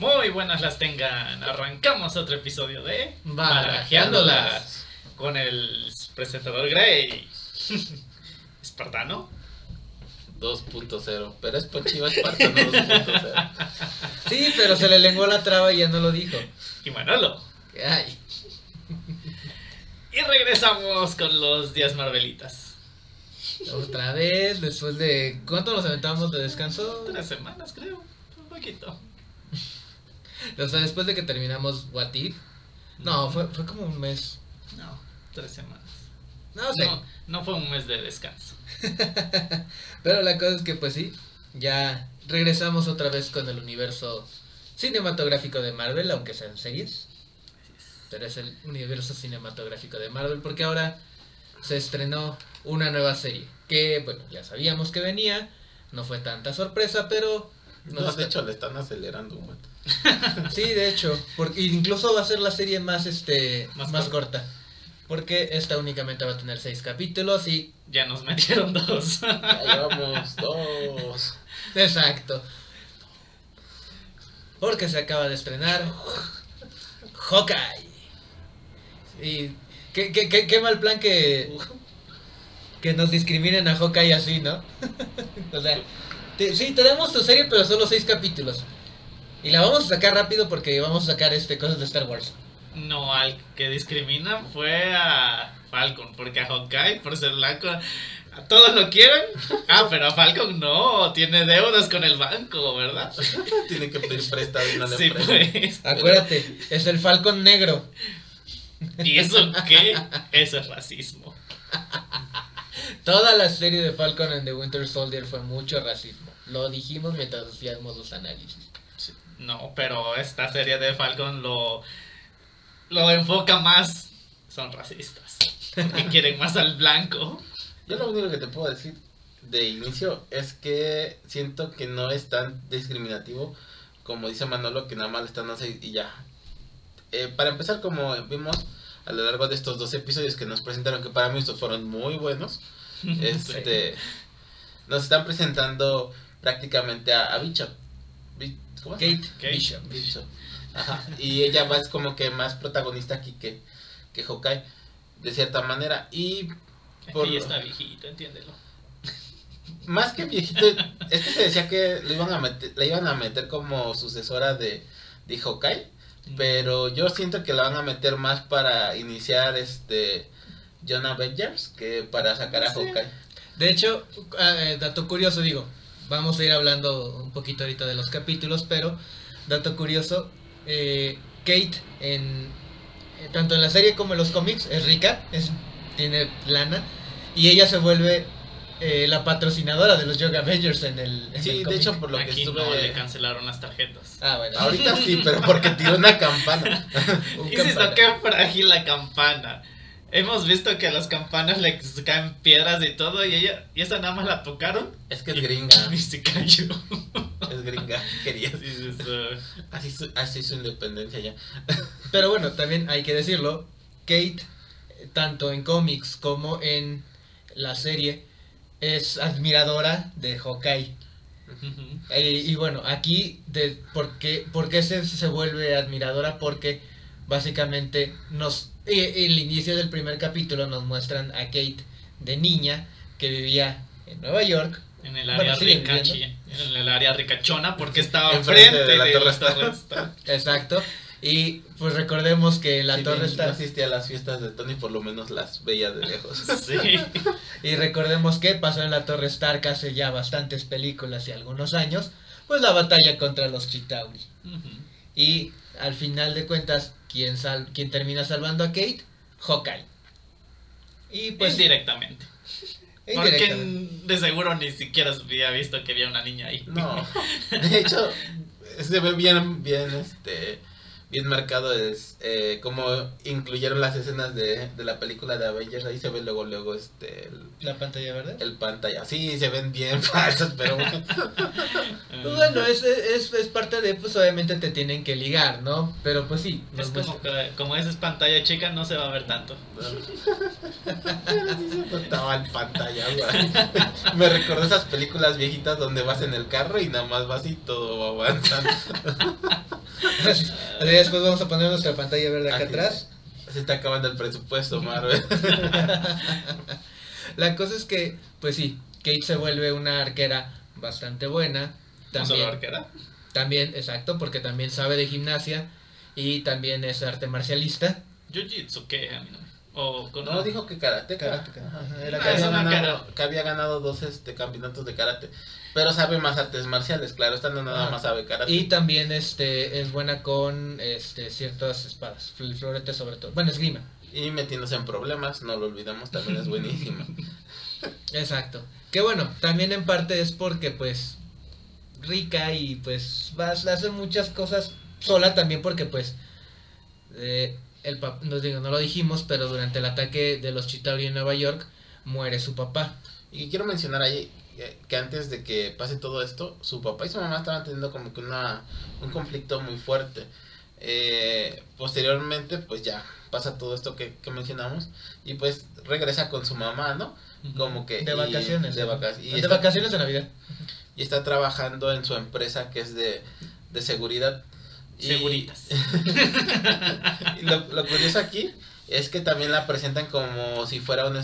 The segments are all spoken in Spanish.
Muy buenas las tengan. Arrancamos otro episodio de Barajeándolas. con el presentador Grey. Espartano. 2.0, pero es Pochiva Espartano 2.0. Sí, pero se le lenguó la traba y ya no lo dijo. Y Manolo. Ay, Y regresamos con los 10 Marvelitas. otra vez, después de... ¿Cuánto nos aventamos de descanso? Tres semanas, creo. Un poquito. O sea, después de que terminamos What If. No, fue, fue como un mes. No, tres semanas. No sé. No, no fue un mes de descanso. Pero la cosa es que pues sí, ya regresamos otra vez con el universo cinematográfico de Marvel, aunque sean series. Pero es el universo cinematográfico de Marvel porque ahora se estrenó una nueva serie. Que bueno, ya sabíamos que venía, no fue tanta sorpresa, pero... No, de está- hecho le están acelerando un buen. Sí, de hecho, porque incluso va a ser la serie más este Más más, corta. corta. Porque esta únicamente va a tener seis capítulos y Ya nos metieron dos. Ya llevamos dos. Exacto. Porque se acaba de estrenar Hawkeye. Y qué, qué, qué, qué mal plan que, que nos discriminen a Hawkeye así, ¿no? o sea, te- sí, tenemos tu serie, pero solo seis capítulos. Y la vamos a sacar rápido porque vamos a sacar este cosas de Star Wars. No, al que discriminan fue a Falcon, porque a Hawkeye, por ser blanco, a todos lo quieren. Ah, pero a Falcon no, tiene deudas con el banco, ¿verdad? Tiene que pedir prestado le Sí, prestan. pues. Acuérdate, es el Falcon negro. ¿Y eso qué? Eso es racismo. Toda la serie de Falcon and the Winter Soldier fue mucho racismo. Lo dijimos mientras hacíamos los análisis. No, pero esta serie de Falcon lo, lo enfoca más. Son racistas. Porque quieren más al blanco. Yo lo único que te puedo decir de inicio es que siento que no es tan discriminativo como dice Manolo, que nada más le están haciendo y ya. Eh, para empezar, como vimos a lo largo de estos dos episodios que nos presentaron, que para mí estos fueron muy buenos, este, nos están presentando prácticamente a, a Bishop. ¿Cómo? Kate, Kate. Bishop. Bishop. Ajá. Y ella va es como que más protagonista aquí que, que Hawkeye, de cierta manera. Y por- Aquí está viejito, entiéndelo. más que viejito, es que se decía que lo iban a meter, la iban a meter como sucesora de, de Hawkeye, pero yo siento que la van a meter más para iniciar este John Avengers que para sacar a Sí. Hawkeye. De hecho, eh, dato curioso, digo, vamos a ir hablando un poquito ahorita de los capítulos, pero dato curioso, eh, Kate en eh, tanto en la serie como en los cómics es rica, es tiene lana y ella se vuelve eh, la patrocinadora de los Young Avengers en el, en Sí, el de hecho por lo que estuve no le cancelaron las tarjetas. Ah, bueno. ahorita sí, pero porque tiró una campana. Un Insisto, campana. qué frágil la campana. Hemos visto que a las campanas le caen piedras y todo, y ella, y esa nada más la tocaron. Es que es gringa, Y se cayó. es gringa, quería. Así su, así su independencia ya. Pero bueno, también hay que decirlo, Kate, eh, tanto en cómics como en la serie, es admiradora de Hawkeye. ujú. Y, y bueno, aquí, de, ¿por, qué, por qué se, se vuelve admiradora? Porque básicamente nos, el inicio del primer capítulo nos muestran a Kate de niña que vivía en Nueva York. En el Bueno, área ricachi, en el área ricachona, porque estaba Enfrente de la de Torre la Stark. Torre Stark. Exacto. Y pues recordemos que la torre está... No asistía a las fiestas de Tony, por lo menos las veía de lejos. Sí. Y recordemos que pasó en la Torre Stark hace ya bastantes películas y algunos años, pues la batalla contra los Chitauri. Y al final de cuentas, ¿quién, sal ¿quién termina salvando a Kate? Hawkeye. Y pues... Indirectamente. Porque de seguro ni siquiera se había visto que había una niña ahí. No, de hecho, se ve bien, bien, este, bien marcado es eh, como incluyeron las escenas de, de la película de Avengers, ahí se ve luego, luego, este, el, La pantalla verde. el pantalla, sí, se ven bien falsas, pero bueno, Pues bueno, es, es, es parte de, pues obviamente te tienen que ligar, ¿no? Pero pues sí. Es como muestra- que, como esa es pantalla chica, no se va a ver tanto. Notaba en pantalla, güey. Me recordó esas películas viejitas donde vas en el carro y nada más vas y todo va avanzando. Después vamos a poner nuestra pantalla verde acá Aquí. atrás. Se está acabando el presupuesto, Marvel. La cosa es que, pues sí, Kate se vuelve una arquera bastante buena. No También, arquera. también, exacto, porque también sabe de gimnasia y también es arte marcialista. Jiu-Jitsu, ¿qué? A mí no O con No, dijo que ajá, era que, Ah, es había ganado, que había ganado dos este, campeonatos de karate. Pero sabe más artes marciales, claro. Esta no nada más sabe karate. Y también este es buena con este ciertas espadas, fl- florete sobre todo. Bueno, esgrima. Y metiéndose en problemas, no lo olvidemos, también es buenísima. Exacto. Que bueno, también en parte es porque pues rica y pues vas a hacer muchas cosas sola también porque pues eh, el pap- no digo, no lo dijimos, pero durante el ataque de los Chitauri en Nueva York muere su papá. Y quiero mencionar ahí eh, que antes de que pase todo esto, su papá y su mamá estaban teniendo como que una, un conflicto muy fuerte. Eh, posteriormente, pues ya pasa todo esto que, que mencionamos y pues regresa con su mamá, ¿no? Como que... De y- vacaciones. De, vaca- y de está- vacaciones de Navidad. y está trabajando en su empresa que es de, de seguridad. Seguritas. y lo, lo curioso aquí es que también la presentan como si fuera un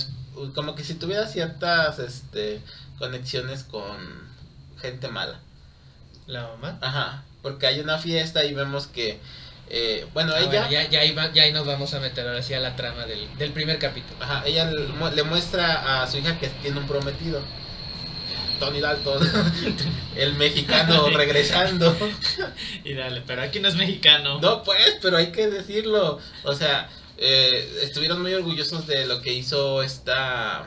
como que si tuviera ciertas este conexiones con gente mala. La mamá. Ajá, porque hay una fiesta y vemos que eh, bueno, Ah, ella bueno, ya, ya, ya ahí nos vamos a meter ahora sí a la trama del, del primer capítulo. ajá, ella le muestra a su hija que tiene un prometido. Tony Dalton, el mexicano regresando. Y dale, pero aquí no es mexicano. No, pues, pero hay que decirlo. O sea, eh, estuvieron muy orgullosos de lo que hizo esta.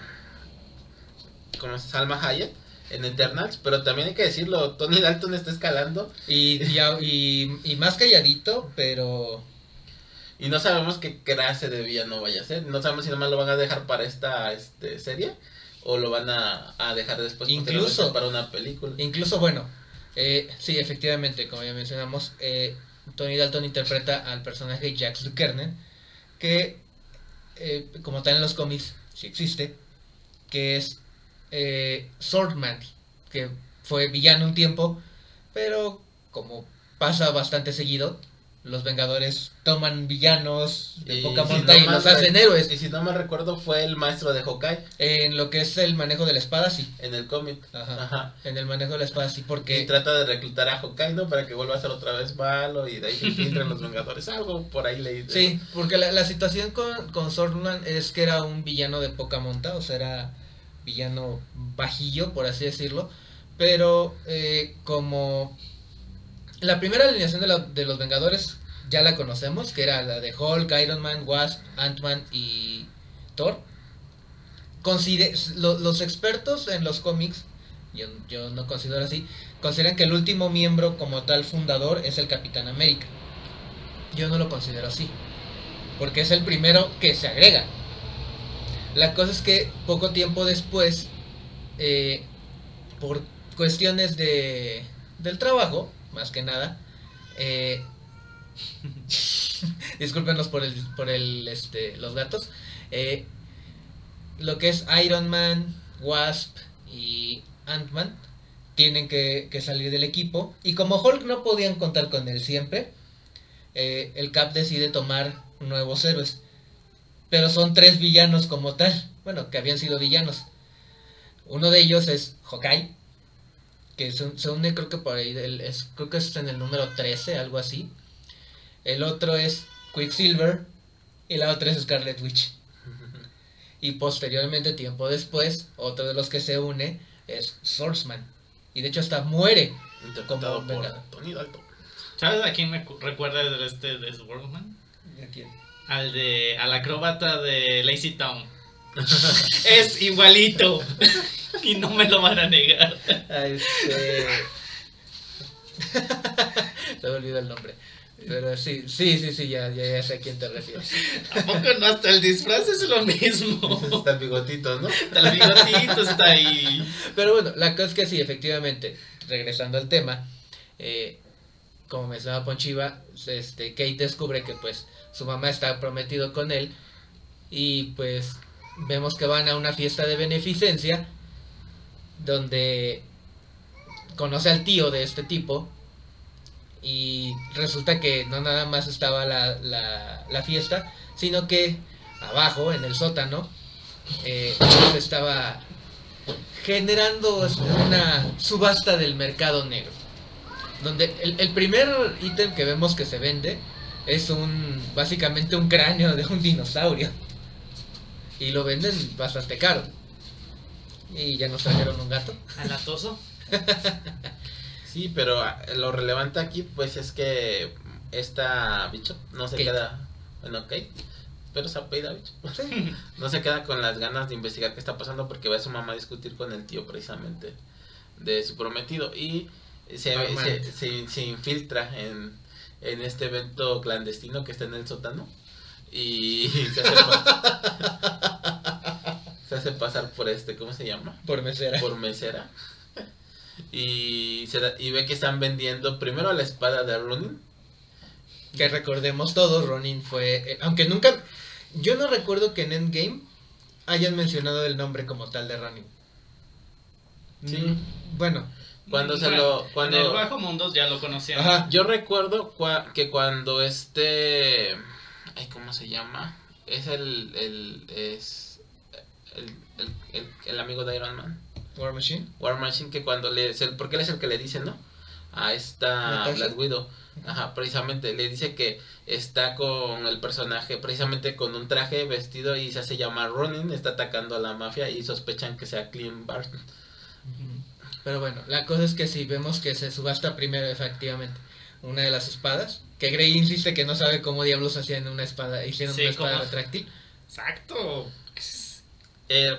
¿Cómo es? Salma Hayek en Eternals. Pero también hay que decirlo: Tony Dalton está escalando. Y, y, y más calladito, pero Y no sabemos qué clase de villano vaya a ser. No sabemos si nomás lo van a dejar para esta este, serie. O lo van a, a dejar después Incluso- para una película. Incluso, bueno, eh, sí, efectivamente, como ya mencionamos, eh, Tony Dalton interpreta al personaje Jax Dukernen, que, eh, como tal en los cómics, sí existe, que es Swordman, que fue villano un tiempo, pero como pasa bastante seguido, los Vengadores toman villanos de Y poca si monta no y los hacen héroes. Y si no me recuerdo, fue el maestro de Hawkeye En lo que es el manejo de la espada, sí. en el cómic. Ajá. Ajá. En el manejo de la espada, sí, Y porque... trata de reclutar a Hokkaido para que vuelva a ser otra vez malo y de ahí se infiltren los Vengadores. Algo por ahí leí. de Sí, porque la, la situación con, con es que era un villano de poca monta, o sea, era villano bajillo, por así decirlo. Pero eh, como la primera alineación de, los Vengadores ya la conocemos, que era la de Hulk, Iron Man, Wasp, Ant-Man y Thor. Los expertos en los cómics, yo, yo no considero así, consideran que el último miembro como tal fundador es el Capitán América. Yo no lo considero así, porque es el primero que se agrega. La cosa es que poco tiempo después, eh, por cuestiones de, del trabajo, más que nada, eh, por el, por el, este, los gatos, eh, lo que es Iron Man, Wasp y Ant-Man tienen que, que salir del equipo. Y como Hulk no podían contar con él siempre, eh, el Cap decide tomar nuevos héroes. Pero son tres villanos como tal. Bueno, que habían sido villanos. Uno de ellos es Hawkeye. Que se, se une creo que por ahí. del- es, creo que es en el número 13, algo así. El otro es Quicksilver. Y la otra es Scarlet Witch. Y posteriormente, tiempo después, otro de los que se une es Swordsman. Y de hecho hasta muere. Interpretado Como por. Tony Dalton. ¿Sabes a quién me cu- recuerda de este de Swordman? Al de. al acróbata de Lazy Town. es igualito. y no me lo van a negar. Este... Se me olvidó el nombre. Pero sí, sí, sí, sí, ya, ya, ya sé a quién te refieres. ¿A poco no? Hasta el disfraz es lo mismo. Está el bigotito, ¿no? Hasta el bigotito está ahí. Pero bueno, la cosa es que sí, efectivamente. regresando al tema, eh, como mencionaba Ponchiva, este, Kate descubre que pues su mamá está prometido con él y pues vemos que van a una fiesta de beneficencia donde conoce al tío de este tipo y resulta que no nada más estaba la, la, fiesta, sino que abajo, en el sótano, eh, estaba generando una subasta del mercado negro. Donde el, el primer ítem que vemos que se vende es un básicamente un cráneo de un dinosaurio. Y lo venden bastante caro. Y ya nos trajeron un gato. ¿Alatoso? sí, pero ah, lo relevante aquí pues es que esta bicho no se queda... Bueno, ok. Pero se apellida bicho. no se queda con las ganas de investigar qué está pasando porque va a su mamá a discutir con el tío precisamente de su prometido. Y se, se, se, infiltra en, en este evento clandestino que está en el sótano y se hace, se hace pasar por este, ¿cómo se llama? Por mesera. Por mesera. Y, se y ve que están vendiendo primero la espada de Ronin. Que recordemos todos, Ronin fue... Eh, aunque nunca... Yo no recuerdo que en Endgame hayan mencionado el nombre como tal de Ronin. Sí. Mm, bueno, cuando se lo. Cuando... En el Bajo Mundos ya lo conocían. Yo recuerdo que cuando este. Ay, ¿Cómo se llama? Es el. el es. El, el, el, amigo de Iron Man. War Machine. War Machine, que cuando le. Porque él es el que le dice, ¿no? A esta Black Widow. Ajá, precisamente le dice que está con el personaje, precisamente con un traje vestido y se hace llamar Ronin, está atacando a la mafia y sospechan que sea Clint Barton. Pero bueno, la cosa es que si vemos que se subasta primero efectivamente una de las espadas, que Grey insiste que no sabe cómo diablos hacían una espada, hicieron una espada retráctil. Exacto. Eh,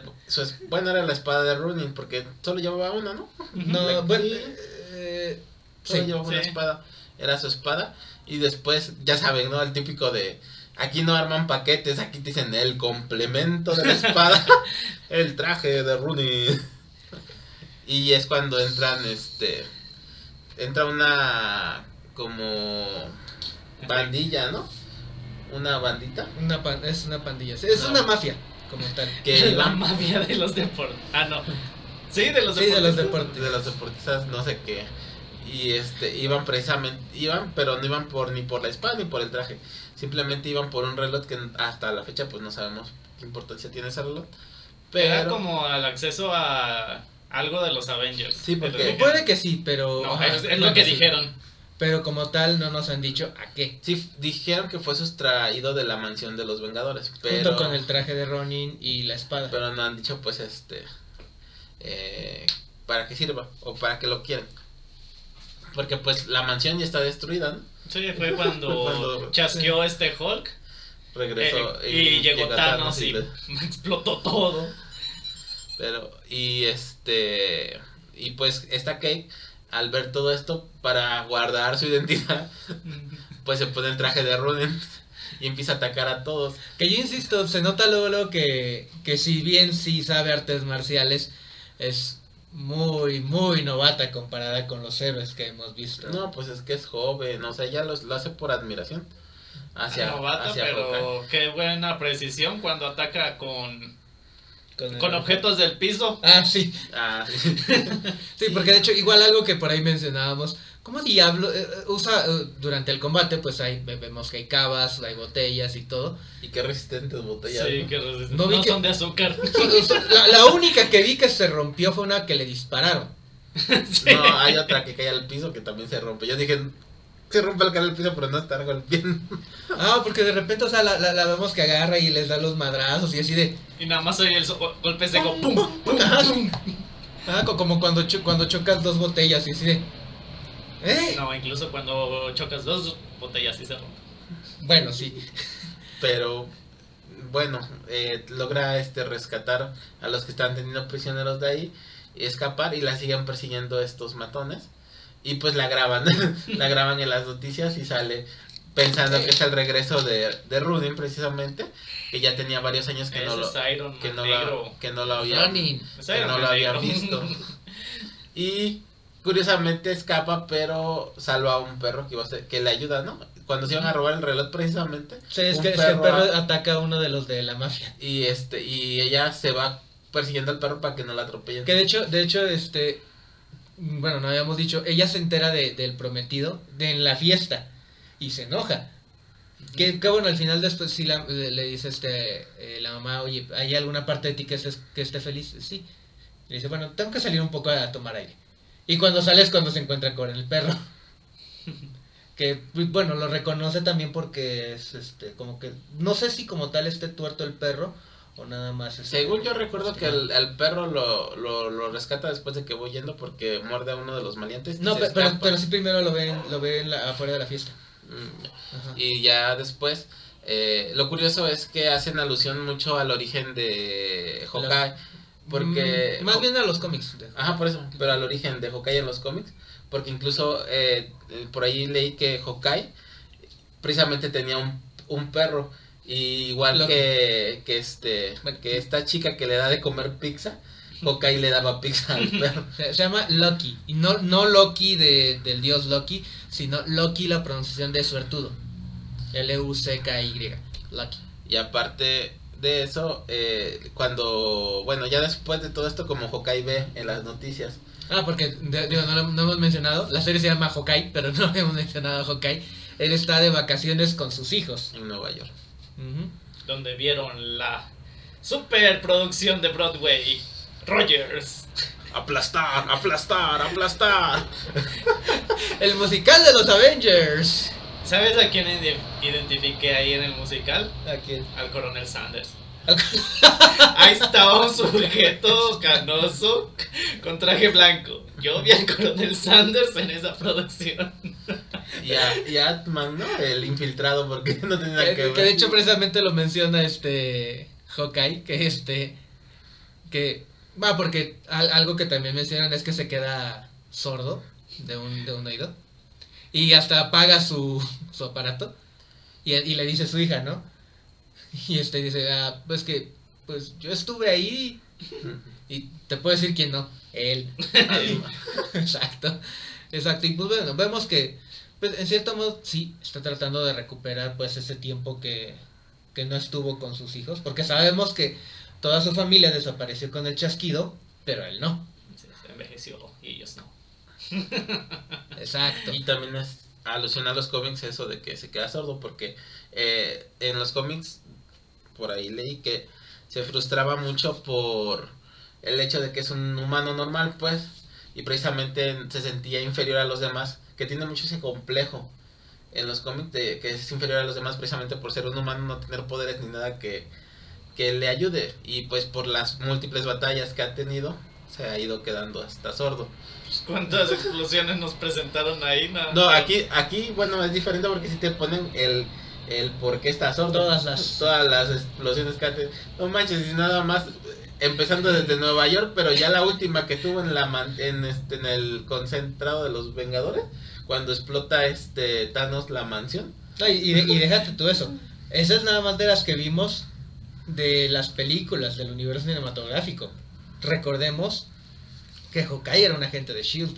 bueno, era la espada de Runin, porque solo llevaba una, ¿no? No, bueno, eh, solo llevaba una espada, era su espada, y después, ya saben, ¿no? El típico de, aquí no arman paquetes, aquí dicen el complemento de la espada, el traje de Runin. Y es cuando entran, este, entra una como bandilla, ¿no? Una bandita. Una es una pandilla, es una mafia, como tal. Que la mafia de los deportes. Ah, no. Sí, de los sí, de los deportes. De los deportistas, no sé qué. Y este, iban precisamente, iban, pero no iban por ni por la espada ni por el traje. Simplemente iban por un reloj que hasta la fecha pues no sabemos qué importancia tiene ese reloj. Pero... Era como al acceso a algo de los Avengers. Sí, porque puede que sí, pero... es, lo que, dijeron. Pero como tal no nos han dicho a qué. Sí, dijeron que fue sustraído de la mansión de los Vengadores. Pero, Junto con el traje de Ronin y la espada. Pero no han dicho pues este... Eh, para qué sirva o para qué lo quieren. Porque pues la mansión ya está destruida, ¿no? Sí, fue cuando, chasqueó este Hulk. Regresó eh, y, llegó Thanos y explotó todo. Pero, y este, y pues esta Kate, al ver todo esto, para guardar su identidad, pues se pone el traje de Ronin y empieza a atacar a todos. Que yo insisto, se nota luego, que, que si bien sí sabe artes marciales, es muy, muy novata comparada con los héroes que hemos visto. No, pues es que es joven, o sea, ya los, lo hace por admiración. Hacia, novata, pero qué buena precisión cuando ataca con con, objetos del piso. Ah, sí. Ah, sí. porque de hecho, igual algo que por ahí mencionábamos, ¿cómo diablo? Eh, eh, usa, eh, durante el combate, pues ahí vemos que hay cavas, hay botellas y todo. Y qué resistentes botellas. Sí, qué resistentes. No, son de azúcar. La, única que vi que se rompió fue una que le dispararon. No, hay otra que cae al piso que también se rompe. Yo dije, se rompe el cara del piso, pero no está golpeando. Ah, porque de repente, o sea, la, la, vemos que agarra y les da los madrazos y así de. Y nada más oye el golpe seco. ¡Pum! ¡Pum! Ah, como cuando, cuando chocas dos botellas y así de. ¿Eh? No, incluso cuando chocas dos botellas y se rompe. Bueno, sí. Pero bueno, eh, logra este rescatar a los que están teniendo prisioneros de ahí, y escapar y la siguen persiguiendo estos matones. Y pues la graban, la graban en las noticias y sale pensando que es el regreso de, de Rudin precisamente, que ya tenía varios años que no lo que no, lo, que no lo habían, que no lo habían visto. Y curiosamente escapa, pero salva a un perro que, iba a ser- que le ayuda, ¿no? Cuando se iban a robar el reloj precisamente. Sí, es que, es que el perro a- ataca a uno de los de la mafia. y este y ella se va persiguiendo al perro para que no la atropellen. Que de hecho, de hecho, este, bueno, no habíamos dicho, ella se entera de, del prometido de en la fiesta y se enoja. Que, que bueno, al final después sí la- le, le dice este, eh, la mamá, oye, ¿hay alguna parte de ti que, estés- que esté feliz? Sí. Le dice, bueno, tengo que salir un poco a tomar aire. Y cuando sale es cuando se encuentra con el perro. que, bueno, lo reconoce también porque es, este, como que, no sé si como tal esté tuerto el perro o nada más. este, Según yo recuerdo que el, el perro lo, lo, lo rescata después de que voy yendo porque muerde a uno de los maleantes. y No, pero, escapa. pero sí primero lo ven, lo ven la- afuera de la fiesta. Mm. Y ya después, eh, lo curioso es que hacen alusión mucho al origen de Hawkeye. Porque. Mm, más bien a los cómics. Ajá, por eso, pero al origen de Hawkeye en los cómics. Porque incluso eh, eh, por ahí leí que Hawkeye precisamente tenía un, un perro. Y igual que, que, este, que esta chica que le da de comer pizza, Hawkeye le daba pizza al perro. Se, se llama Loki. Y no, no Loki de, del dios Loki, sino Loki la pronunciación de suertudo. L-U-C-K-Y. Loki. Y aparte de eso, eh, cuando, bueno, ya después de todo esto, como Hawkeye ve en las noticias, Ah, porque de- digo, no, lo- no hemos mencionado. La serie se llama Hawkeye, pero no hemos mencionado a Hawkeye. Él está de vacaciones con sus hijos. en Nueva York. Donde vieron la superproducción de Broadway. Rogers. Aplastar, aplastar, aplastar. El musical de los Avengers. ¿Sabes a quién ide- identifiqué ahí en el musical? Aquí. Al coronel Sanders. Ahí estaba un sujeto canoso con traje blanco. Yo vi al coronel Sanders en esa producción. Y a, y a Ant-Man, ¿no? El infiltrado, porque no tenía nada Que, que ver. que de hecho precisamente lo menciona este Hawkeye, que este que va porque al- algo que también mencionan es que se queda sordo de un, de un oído y hasta apaga su, su aparato y, y le dice a su hija, ¿no? Y este dice, ah, pues que pues yo estuve ahí y te puedo decir quién no, él. Exacto. Exacto. Y pues bueno, vemos que pues en cierto modo sí está tratando de recuperar pues ese tiempo que, que no estuvo con sus hijos, porque sabemos que toda su familia desapareció con el chasquido, pero él no. Se envejeció y ellos no. Exacto. Y también es alusión a los cómics eso de que se queda sordo, porque eh, en los cómics, por ahí leí que se frustraba mucho por el hecho de que es un humano normal, pues, y precisamente se sentía inferior a los demás, que tiene mucho ese complejo en los cómics de que es inferior a los demás precisamente por ser un humano, no tener poderes ni nada que, que le ayude, y pues por las múltiples batallas que ha tenido, se ha ido quedando hasta sordo. Pues, ¿Cuántas explosiones nos presentaron ahí? No, No, aquí, aquí, bueno, es diferente porque si te ponen el, el por qué está sordo. Todas las- Todas las explosiones que hace. No manches, y nada más, empezando desde Nueva York, pero ya la última que tuvo en la man- en, este, en el concentrado de los Vengadores, cuando explota este Thanos la mansión. No, y, y de- y déjate tú eso. Esa es nada más de las que vimos de las películas del universo cinematográfico. Recordemos que Hawkeye era un agente de Shield.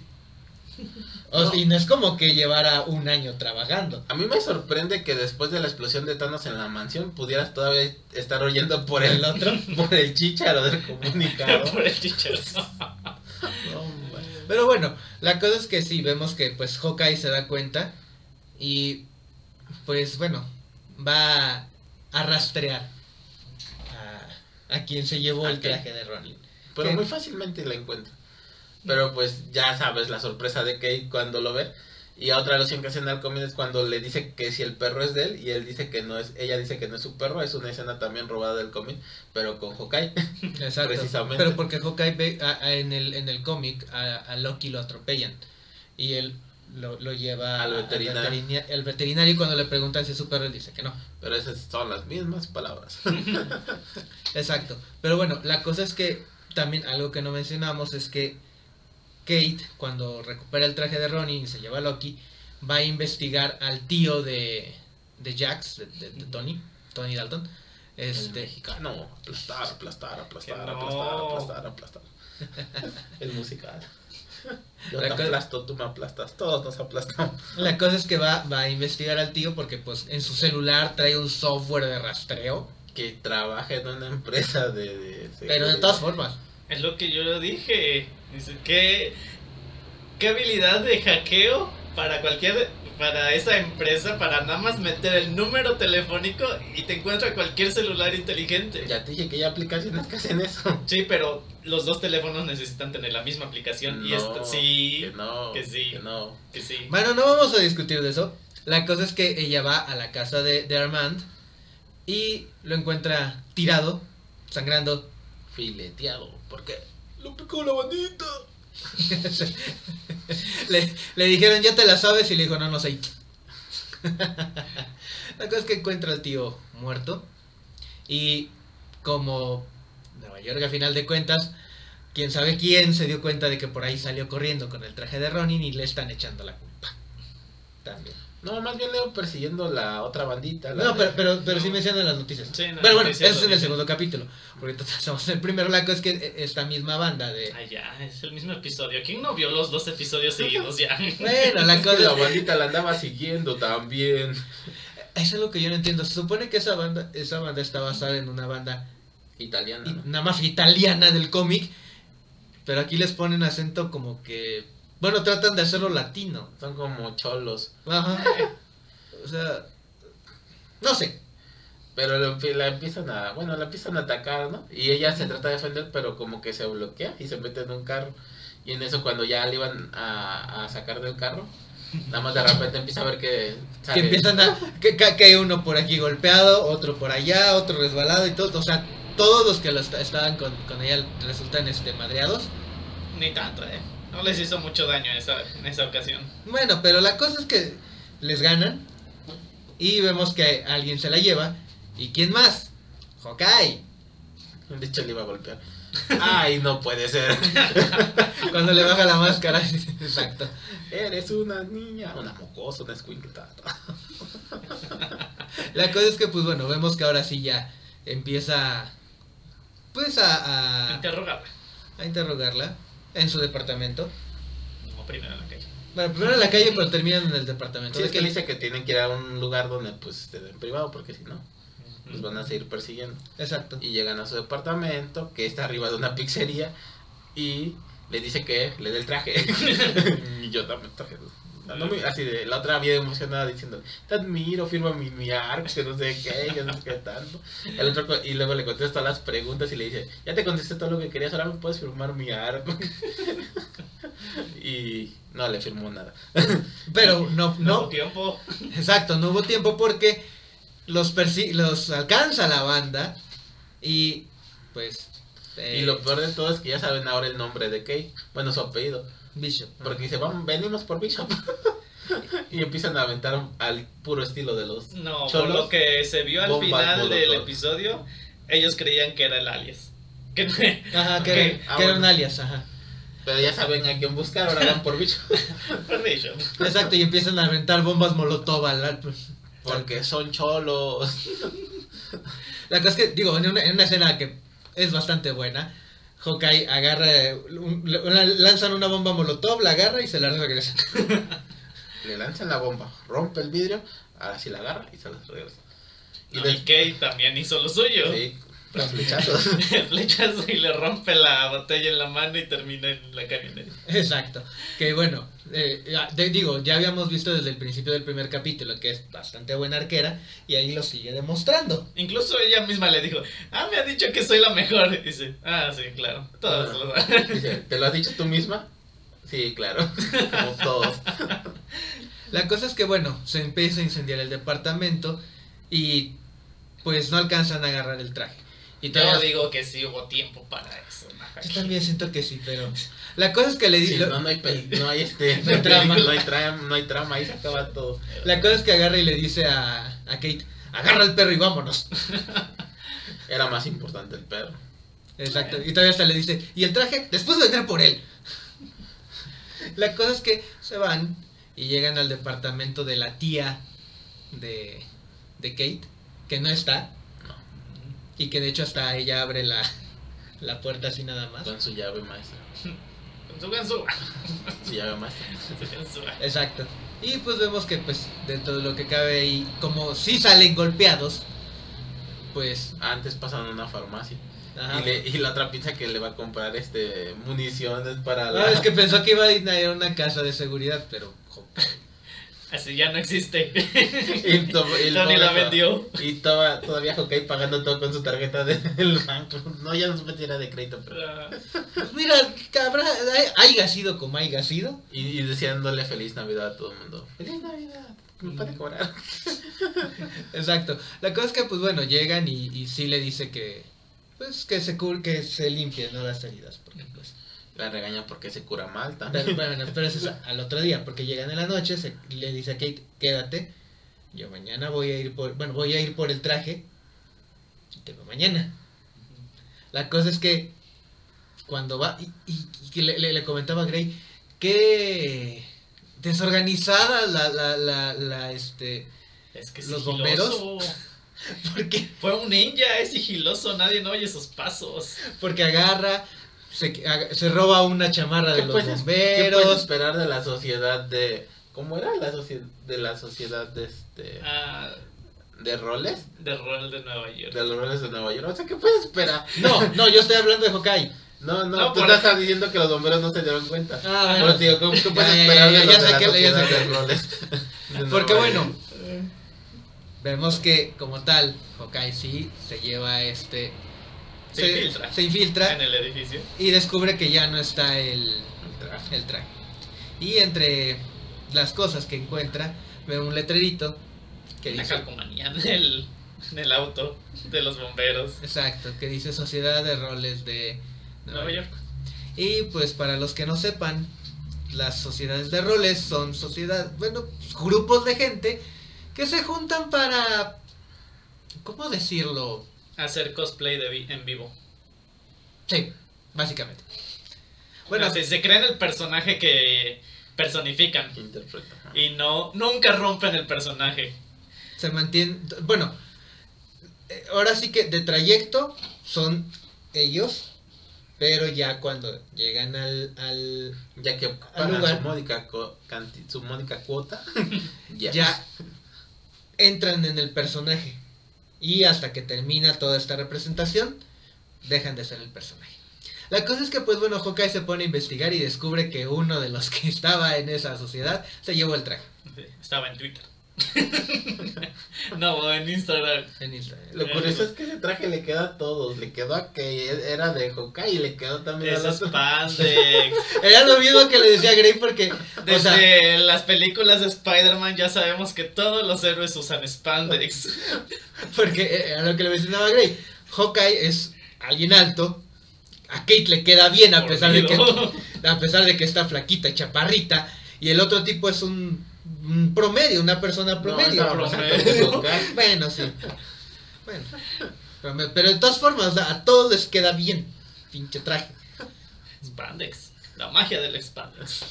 No. Y no es como que llevara un año trabajando. A mí me sorprende que después de la explosión de Thanos en la mansión pudieras todavía estar oyendo por el, ¿El otro? por el chicharo del comunicador. Por el. No, hombre. Pero bueno, la cosa es que sí, vemos que pues Hawkeye se da cuenta y pues bueno, va a rastrear a, quien se llevó el traje de Ronin. Pero ¿Qué? muy fácilmente la encuentra. Pero pues ya sabes la sorpresa de Kate cuando lo ve. Y otra alusión que hacen al cómic es cuando le dice que si el perro es de él y él dice que no es, ella dice que no es su perro, es una escena también robada del cómic, pero con Hawkeye. Exacto. Precisamente. Pero porque Hawkeye ve a- a- en el, en el cómic a, a Loki lo atropellan y él lo, lo lleva Al veterinario. al veterinario y cuando le preguntan si es su perro él dice que no. Pero esas son las mismas palabras. Exacto. Pero bueno, la cosa es que también algo que no mencionamos es que Kate, cuando recupera el traje de Ronin y se lleva a Loki, va a investigar al tío de, de Jax, de, de- de Tony, Tony Dalton. El Este, mexicano, aplastar, aplastar, aplastar, no. aplastar, aplastar, aplastar. El musical. Yo La te co- aplasto, tú me aplastas, todos nos aplastamos. La cosa es que va, va a investigar al tío porque pues en su celular trae un software de rastreo. Que trabaja en una empresa de... de Pero de todas formas. Es lo que yo dije. Dice, ¿qué, qué habilidad de hackeo para cualquier para esa empresa para nada más meter el número telefónico y te encuentra cualquier celular inteligente. Ya te dije que hay aplicaciones que hacen eso. Sí, pero los dos teléfonos necesitan tener la misma aplicación y No, esta sí, Que no, que sí. que no. que sí. Bueno, no vamos a discutir de eso. La cosa es que ella va a la casa de, de Armand y lo encuentra tirado, sangrando. Fileteado, porque lo picó la bandita. le, le dijeron, ya te la sabes, y le dijo, no, no sé. la cosa es que encuentra al tío muerto. Y como Nueva York, a final de cuentas, quién sabe quién se dio cuenta de que por ahí salió corriendo con el traje de Ronin y le están echando la culpa. También. No, más bien Leo persiguiendo la otra bandita. la No, de- pero, pero, pero sí mencionan las noticias. Sí, las pero bueno, eso es en el segundo capítulo. Porque ahorita estamos en el primero. La cosa es que esta misma banda de... Ah, ya, es el mismo episodio. ¿Quién no vio los dos episodios seguidos ya? Bueno, la Es que cosa la bandita la andaba siguiendo también. Eso es lo que yo no entiendo. Se supone que esa banda, esa banda está basada en una banda Italiana. ¿no? nada más italiana del cómic. Pero aquí les ponen acento como que. Bueno, tratan de hacerlo latino. Son como cholos. Ajá. O sea. No sé. Pero lo la empiezan a, bueno, la empiezan a atacar, ¿no? Y ella se trata de defender, pero como que se bloquea y se mete en un carro. Y en eso cuando ya le iban a, a sacar del carro, nada más de repente empieza a ver que... Que sale- empiezan a. Que, que, que hay uno por aquí golpeado, otro por allá, otro resbalado y todo. O sea, todos los que lo est- estaban con, con ella resultan este madreados. Ni tanto, eh. No les hizo mucho daño en esa, en esa ocasión. Bueno, pero la cosa es que les ganan y vemos que alguien se la lleva. ¿Y quién más? Hokai. De hecho le iba a golpear. Ay, no puede ser. Cuando le baja la máscara. Exacto. Eres una niña, una mocosa, una escuintada. La cosa es que, pues bueno, vemos que ahora sí ya empieza. Pues a, a, Interrogarla. a interrogarla en su departamento. No, primero en la calle. Bueno, primero en la calle, pero terminan en el departamento. Sí, es que le dice que tienen que ir a un lugar donde pues esté en privado, porque si no, los van a seguir persiguiendo. Exacto. Y llegan a su departamento, que está arriba de una pizzería, y le dice que le dé el traje. y yo el traje. No me- así de, la otra bien emocionada diciendo, te admiro, firma mi, mi arco, que no sé qué, que no sé qué tanto. El otro, y luego le contesta las preguntas y le dice, ya te contesté todo lo que querías, ahora me puedes firmar mi arco. y no le firmó nada. Pero no, No, no, tiempo. Exacto, no hubo tiempo porque los persi los alcanza la banda y pues eh, Y lo peor de todo es que ya saben ahora el nombre de Kate, bueno, su apellido. Bishop. Porque dice, vamos, venimos por Bishop. y empiezan a aventar al puro estilo de los... No, por Cholos, lo que se vio al bombas final del episodio, ellos creían que era el alias. Que Ajá, que, Ok, era, ah, que era un alias, ajá. Pero ya saben a quién buscar, ahora van por Bishop. Por Bishop. Exacto, y empiezan a aventar bombas molotov al al- pues, Porque son cholos. La cosa es que, digo, en una, en una escena que es bastante buena, Hawkeye agarra, un- lanzan una bomba molotov, la agarra y se la regresa. Le lanzan la bomba, rompe el vidrio, ahora sí la agarra y se la regresa. Y Y de- Kate también hizo lo suyo. Sí, los flechazos. El flechazo y le rompe la botella en la mano y termina en la camioneta. Exacto. Que bueno, eh, ya- te digo, ya habíamos visto desde el principio del primer capítulo que es bastante buena arquera y ahí lo sigue demostrando. Incluso ella misma le dijo, ah, me ha dicho que soy la mejor. Y dice, ah, sí, claro, todos lo dan. Dice, ¿te lo has dicho tú misma? Sí, claro. Como todos. La cosa es que bueno, se empieza a incendiar el departamento y pues no alcanzan a agarrar el traje. Y Yo todavía- digo que sí hubo tiempo para eso. Yo también siento que sí, pero la cosa es que le di- Sí, lo- no, no hay, pel- no hay este, No hay trama. no hay trama, no hay trama, ahí se acaba todo. la cosa es que agarra y le dice a, a Kate, agarra el perro y vámonos. Era más importante el perro. Exacto. Y todavía hasta le dice, ¿y el traje? Después vendré por él. La cosa es que se van y llegan al departamento de la tía de, de Kate, que no está. Y que de hecho hasta ella abre la, la puerta así nada más. Con su llave maestra. Con su ganzúa. Sí. Su ganzúa. Exacto. Y pues vemos que pues dentro de lo que cabe y como si salen golpeados, pues... Antes pasan a una farmacia. ajá. Y, le- y la otra piensa que le va a comprar este municiones para No, la... es que pensó que iba a ir a una casa de seguridad, pero... Así ya no existe. Y, to- y el Tony la to- vendió. Y toda, todavía Hawkeye pagando todo con su tarjeta de- del banco. No, ya no se metía de crédito, pero... Mira, cabrón, haya sido como haya sido. Y, y deseándole feliz Navidad a todo el mundo. ¡Feliz Navidad! ¿Me puede cobrar? Exacto. La cosa es que, pues bueno, llegan y, y sí le dice que... Pues que se, cur que se limpien, ¿no? Las heridas. Porque pues... La regaña porque se cura mal Pero, también. bueno, pero eso es al otro día, porque llegan en la noche, se, le dice a Kate, quédate, yo mañana voy a ir por, bueno, voy a ir por el traje, y te veo mañana. La cosa es que cuando va, y, y- le, le- le comentaba a Gray, que desorganizada la, la, la, la, este, es que Los sigiloso. porque, Fue un ninja, es sigiloso, nadie no oye sus pasos. porque agarra, se, roba una chamarra de ¿Qué los puedes, ¿Qué puedes bomberos, esperar de la sociedad de... ¿Cómo era la sociedad de la sociedad de este... Ah, de roles? de rol de Nueva York. De los roles de Nueva York. O sea, ¿qué puedes esperar? no, no, yo estoy hablando de Hawkeye. No, no, No, tú estás diciendo que los bomberos no se dieron cuenta. Ah, bueno. ¿cómo tú puedes esperar ya, de ya los de la saqué. de roles? de Porque bueno, vemos que como tal, Hawkeye sí se lleva este... Se infiltra. se infiltra En el edificio. y descubre que ya no está el, El traje. el traje. Y entre las cosas que encuentra, ve un letrerito que Una dice... calcomanía del, del auto de los bomberos. Exacto, que dice Sociedad de Roles de Nueva York. Y pues para los que no sepan, las sociedades de roles son sociedad, bueno, grupos de gente que se juntan para, ¿cómo decirlo? Hacer cosplay de vi- en vivo. Sí, básicamente. Bueno, si se creen el personaje que personifican. Que interpreta. ajá. Y no, nunca rompen el personaje. se mantiene, bueno, eh, ahora sí que de trayecto son ellos, pero ya cuando llegan al, al Ya que pagan lugar. su módica, su módica cuota, ya. ya entran en el personaje. Y hasta que termina toda esta representación, dejan de ser el personaje. La cosa es que, pues bueno, Hawkeye se pone a investigar y descubre que uno de los que estaba en esa sociedad se llevó el traje Estaba en Twitter. no, en Instagram. en. Lo curioso es que ese traje le queda a todos. Le quedó a que era de Hawkeye y le quedó también Es al otro. Spandex. Era lo mismo que le decía a Gray porque, o Desde sea, las películas de Spider-Man ya sabemos que todos los héroes usan Spandex. porque eh, era lo que le mencionaba a Gray. Hawkeye es alguien alto. A Kate le queda bien a pesar de que a pesar de que está flaquita chaparrita y el otro tipo es un promedio, una persona No, promedio. que promedio. Bueno, sí. Bueno. Pero, de todas formas, a todos les queda bien. Pinche traje. Spandex. La magia del Spandex.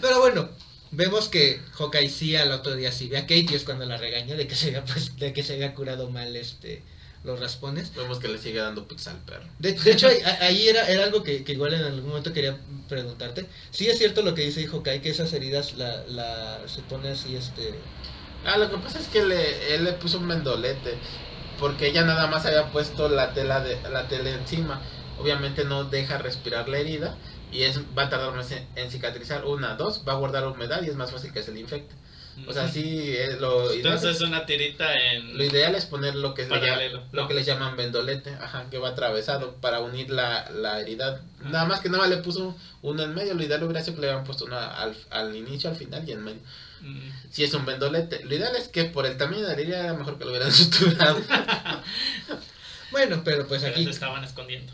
Pero bueno, vemos que Hawkeye sí al otro día sí ve a Kate y es cuando la regaña de que se había, pues, de que se había curado mal este los raspones. Vemos que le sigue dando pizza al perro. De, de hecho, ahí, ahí era, era algo que, que igual en algún momento quería preguntarte. Sí es cierto lo que dice Hawkeye, que esas heridas la, la se pone así, este... Ah, lo que pasa es que le, él le puso un mendolete. Porque ella nada más había puesto la tela de la tela encima. Obviamente no deja respirar la herida. Y es, va a tardar más en, en cicatrizar. Una, dos, va a guardar humedad y es más fácil que se le infecte. O sea, sí, es lo ideal. Entonces una tirita en... Lo ideal es poner lo que, le Paralelo, llama- lo no. que les llaman vendolete, ajá, que va atravesado para unir la, la herida. Nada más que nada más le puso uno en medio, lo ideal hubiera sido que le hubieran puesto uno al, al inicio, al final y en medio. Mm. Si es un vendolete, lo ideal es que por el tamaño de la herida era mejor que lo hubieran suturado. Bueno, pero pues Pero aquí... se estaban escondiendo.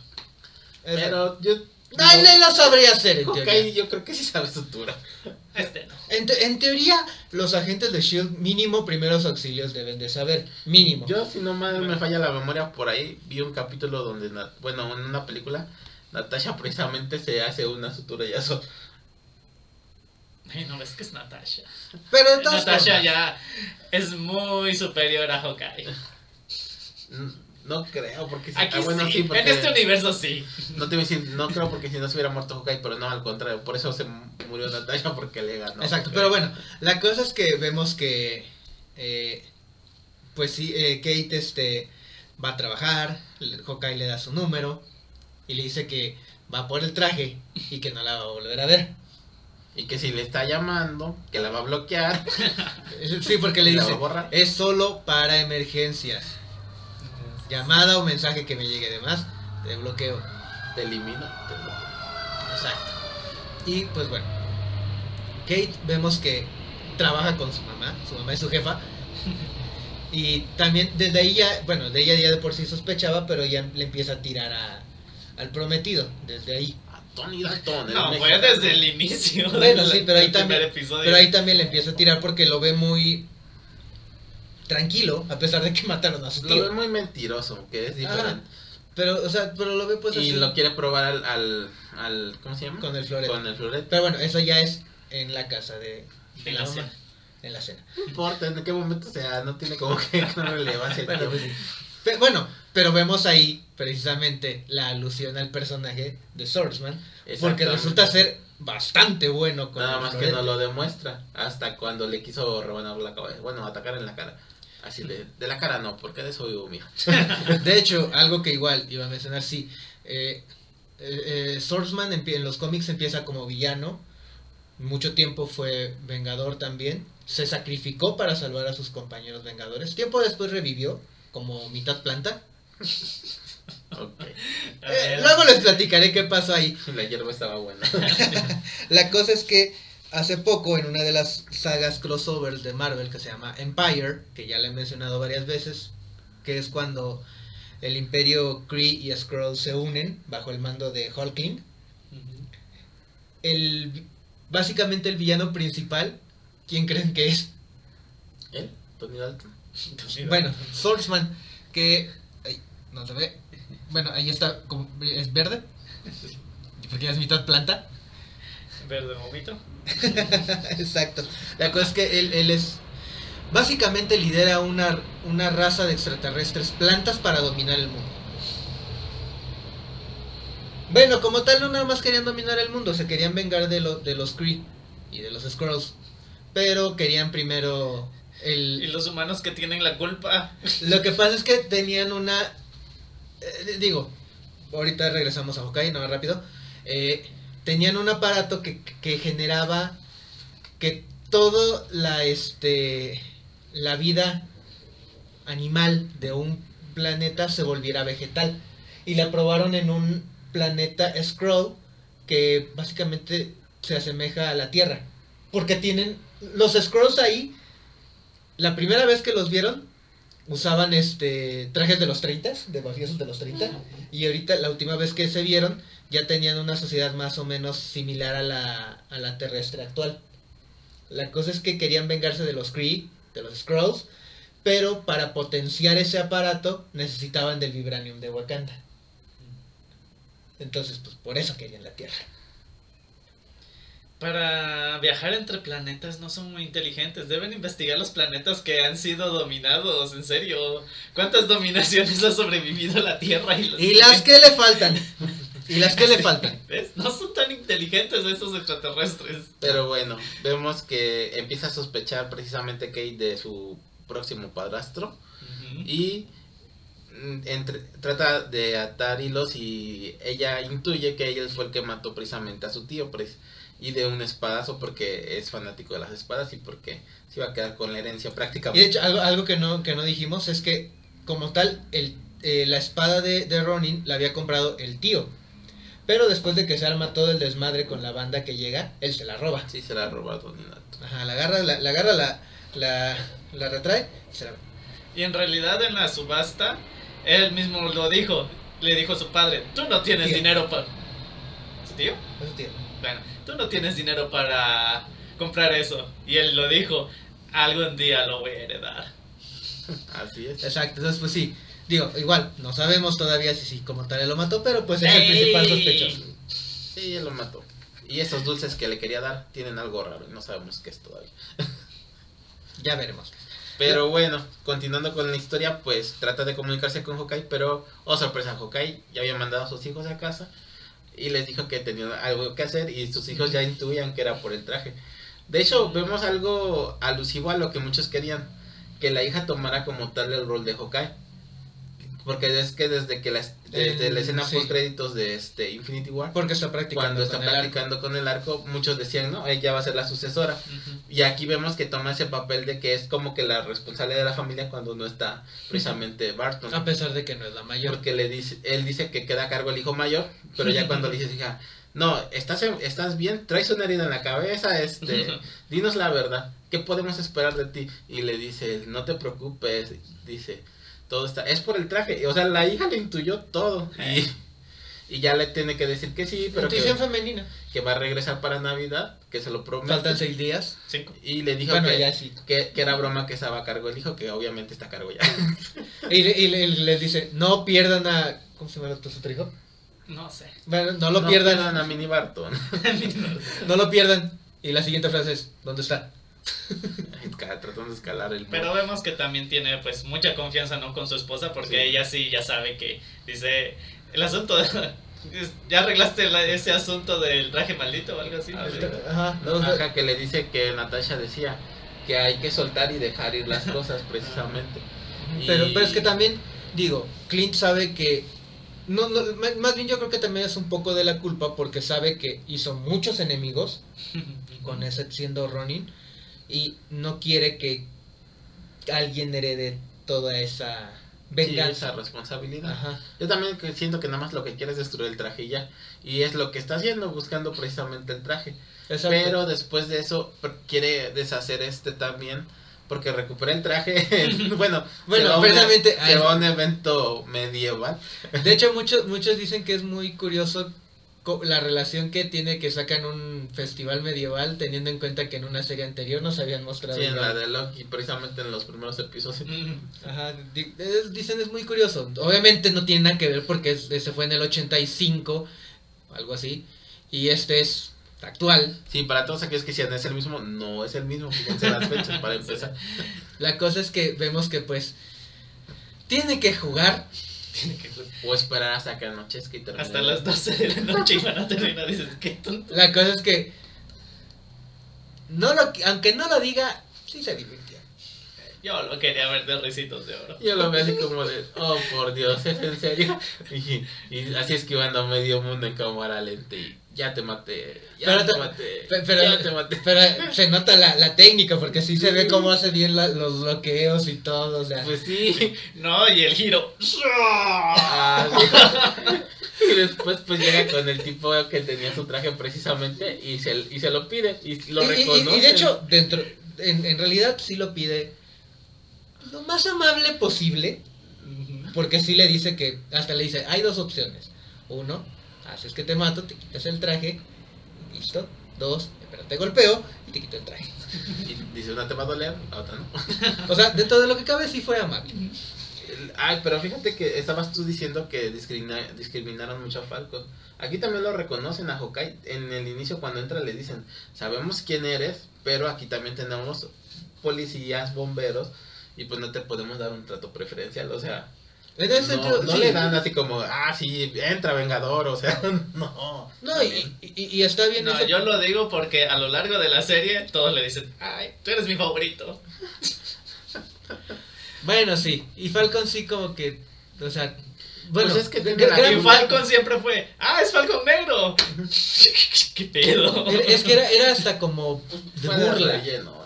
Pero yo... Dale, lo sabría hacer en Ok, teoría. yo creo que sí sabe sutura. Este no. En, te- en teoría, los agentes de S.H.I.E.L.D. mínimo primeros auxilios deben de saber. Mínimo. Yo, si no mal me falla la memoria, por ahí vi un capítulo donde, bueno, en una película, Natasha precisamente se hace una sutura ya sola. Ay, no ves que es Natasha. Pero todas Natasha formas, ya es muy superior a Hawkeye. No creo, porque si, Aquí ah, sí, en este universo sí. No te voy a decir, no creo porque si no se hubiera muerto Hawkeye, pero no, al contrario, por eso se murió Natasha porque le ganó. Exacto, pero bueno, la cosa es que vemos que, eh, pues sí, eh, Kate este, va a trabajar, Hawkeye le da su número y le dice que va por el traje y que no la va a volver a ver. Y que si le está llamando, que la va a bloquear. sí, porque le dice, es solo para emergencias. Llamada o mensaje que me llegue de más, te bloqueo. Te elimino, te bloqueo. Exacto. Y pues bueno, Kate vemos que trabaja con su mamá, su mamá es su jefa. Y también desde ahí ya, bueno, de ella ya de por sí sospechaba, pero ya le empieza a tirar a, al prometido, desde ahí. Tony Dalton. No, fue desde el inicio. Bueno, sí, pero ahí, también, pero ahí también le empieza a tirar porque lo ve muy tranquilo, a pesar de que mataron a su tío. Lo ve muy mentiroso, que es diferente. pero, o sea, pero lo ve pues y lo quiere probar al, al, al, ¿cómo se llama? Con el floret. Con el floret. Pero bueno, eso ya es en la casa de, en la, cena. En la cena. No importa en qué momento sea, no tiene como que una relevancia. bueno, pues, bueno, pero vemos ahí precisamente la alusión al personaje de Swordsman, porque resulta ser bastante bueno con Nada más que no lo demuestra hasta cuando le quiso rebanar la cabeza, bueno, atacar en la cara. Así de, de la cara no, porque de eso vivo mío. de hecho, algo que igual iba a mencionar, sí, eh, eh, eh Swordsman en, los cómics empieza como villano, mucho tiempo fue vengador también, se sacrificó para salvar a sus compañeros vengadores, tiempo después revivió como mitad planta. Eh, luego les platicaré qué pasó ahí. La hierba estaba buena. la cosa es que hace poco en una de las sagas crossovers de Marvel que se llama Empire, que ya le he mencionado varias veces, que es cuando el imperio Kree y Skrull se unen bajo el mando de Hulkling. el, básicamente el villano principal, ¿quién creen que es? ¿Él? Tony Dalton. Bueno, Swordsman, que... no se ve. Bueno, ahí está, es verde. Porque ya es mitad planta. Verde vomito. Exacto. La cosa es que él, él es... Básicamente lidera una, una raza de extraterrestres plantas para dominar el mundo. Bueno, como tal, no nada más querían dominar el mundo, se querían vengar de, lo, de los Kree y de los Skrulls. Pero querían primero y los humanos que tienen la culpa. Lo que pasa es que tenían una... Eh, digo, ahorita regresamos a Hawkeye, no rápido. Eh, tenían un aparato que, que generaba que todo la, este, la vida animal de un planeta se volviera vegetal. Y la probaron en un planeta Skrull que básicamente se asemeja a la Tierra. Porque tienen los Skrulls ahí la primera vez que los vieron, usaban este trajes de los 30, de mafiosos de los 30, y ahorita la última vez que se vieron ya tenían una sociedad más o menos similar a la, a la terrestre actual. La cosa es que querían vengarse de los Kree, de los Skrulls, pero para potenciar ese aparato necesitaban del vibranium de Wakanda. Entonces, pues por eso querían la Tierra para viajar entre planetas no son muy inteligentes. Deben investigar los planetas que han sido dominados, en serio. ¿Cuántas dominaciones ha sobrevivido la Tierra? Y, las que le faltan. Y las que le faltan. No son tan inteligentes esos extraterrestres. Pero bueno, vemos que empieza a sospechar precisamente Kate de su próximo padrastro. Y mm, entre, trata de atar hilos y ella intuye que él fue el que mató precisamente a su tío y de un espadazo porque es fanático de las espadas y porque se iba a quedar con la herencia prácticamente. Y de hecho, algo, algo que, no, que no dijimos es que, como tal, el, eh, la espada de, de, Ronin la había comprado el tío. Pero después de que se arma todo el desmadre con la banda que llega, él se la roba. Sí, se la roba Ronin. Ajá, la agarra, la, la agarra, la, la, la retrae y se la Y en realidad en la subasta, él mismo lo dijo. Le dijo a su padre, tú no tienes dinero para... ¿Su tío? su tío. Bueno, tú no tienes dinero para comprar eso. Y él lo dijo, algún día lo voy a heredar. Así es. Exacto, entonces pues sí, digo, igual, no sabemos todavía si, si como tal él lo mató, pero pues es el principal sospechoso. Sí, él lo mató. Y esos dulces que le quería dar tienen algo raro, no sabemos qué es todavía. ya veremos. Pero bueno, continuando con la historia, pues trata de comunicarse con Hawkeye, pero, oh sorpresa, Hawkeye ya había mandado a sus hijos a casa y les dijo que tenían algo que hacer y sus hijos ya intuían que era por el traje. De hecho, vemos algo alusivo a lo que muchos querían, que la hija tomara como tal el rol de Hawkeye. Porque es que desde que la, desde la escena post créditos de este Infinity War, porque está practicando cuando está practicando con el arco, muchos decían, no, ella va a ser la sucesora. Y aquí vemos que toma ese papel de que es como que la responsable de la familia cuando no está precisamente Barton. A pesar de que no es la mayor. Porque le dice, él dice que queda a cargo el hijo mayor, pero ya cuando le dice, hija, no, estás, estás bien, traes una herida en la cabeza, este, dinos la verdad, ¿qué podemos esperar de ti? Y le dice, no te preocupes, dice, todo está, es por el traje, o sea, la hija le intuyó todo, y, y ya le tiene que decir que sí, pero Intuición que, femenina. que va a regresar para Navidad, que se lo promete. Faltan seis días. Cinco. Y le dijo que, que, era broma que estaba a cargo el hijo, que obviamente está a cargo ya. y, le, y le, dice, no pierdan a, ¿cómo se llama tu otro hijo? No sé. Bueno, no lo pierdan. a Mini Barton. no lo pierdan. Y la siguiente frase es, ¿dónde está? Tratando de escalar el... Pero vemos que también tiene pues mucha confianza, ¿no? Con su esposa, porque ella sí ya sabe que dice, el asunto de... ¿Ya arreglaste ese asunto del traje maldito o algo así? Ajá, Ajá, que le dice que Natasha decía que hay que soltar y dejar ir las cosas precisamente. Pero, pero es que también, digo, Clint sabe que no, no, más bien yo creo que también es un poco de la culpa porque sabe que hizo muchos enemigos, con ese siendo Ronin, y no quiere que alguien herede toda esa venganza. esa responsabilidad. Yo también siento que nada más lo que quiere es destruir el traje y ya. Y es lo que está haciendo, buscando precisamente el traje. Pero después de eso quiere deshacer este también porque recuperé el traje. bueno, bueno, precisamente se va a un evento medieval. De hecho, muchos muchos dicen que es muy curioso la relación que tiene que sacan un festival medieval teniendo en cuenta que en una serie anterior nos habían mostrado. Sí, en la de Loki, precisamente en los primeros episodios. Ajá, dicen es muy curioso. Obviamente no tiene nada que ver porque ese fue en el 85, algo así. Y este es actual. Sí, para todos aquellos que decían es el mismo, no es el mismo, fíjense las fechas para empezar. La cosa es que vemos que pues tiene que jugar. Tiene que O esperar hasta que anochezca y termine. Hasta las 12 de la noche y van a terminar. Dices, qué tonto. La cosa es que. No lo, aunque no lo diga, sí se divirtió. Yo lo quería ver de risitos de oro. Yo lo veo así como de, oh por Dios, ¿es en serio? Y, y así esquivando a medio mundo en cámara lenta y ya te maté, ya te, maté, pero, ya te maté. Pero se nota la, la técnica, porque sí se ve cómo hace bien los bloqueos y todo, o sea. Pues sí. No, y el giro. Ah, y después pues llega con el tipo que tenía su traje precisamente y se, y se lo pide y lo reconoce. Y, de hecho, dentro, en, en realidad sí lo pide lo más amable posible, porque sí le dice que, hasta le dice, hay dos opciones. Uno, haces que te mato, te quitas el traje, listo. Dos, pero te golpeo y te quito el traje. Y dice una te va a doler, la otra no. o sea, dentro de lo que cabe sí fue amable. Ay, pero fíjate que estabas tú diciendo que discriminaron mucho a Falcon. Aquí también lo reconocen a Hawkeye. En el inicio cuando entra le dicen, sabemos quién eres, pero aquí también tenemos policías, bomberos, y pues no te podemos dar un trato preferencial, o sea, en ese sentido, no le dan así como, ah, sí, entra Vengador, o sea, no. No, y, y, está bien no, yo lo digo porque a lo largo de la serie todos le dicen, ay, tú eres mi favorito. bueno, sí, y Falcon sí como que, o sea, bueno, pues es que gran, Falcon siempre fue, ah, es Falcon negro. ¿Qué pedo? Es que era, era hasta como de burla. Relleno.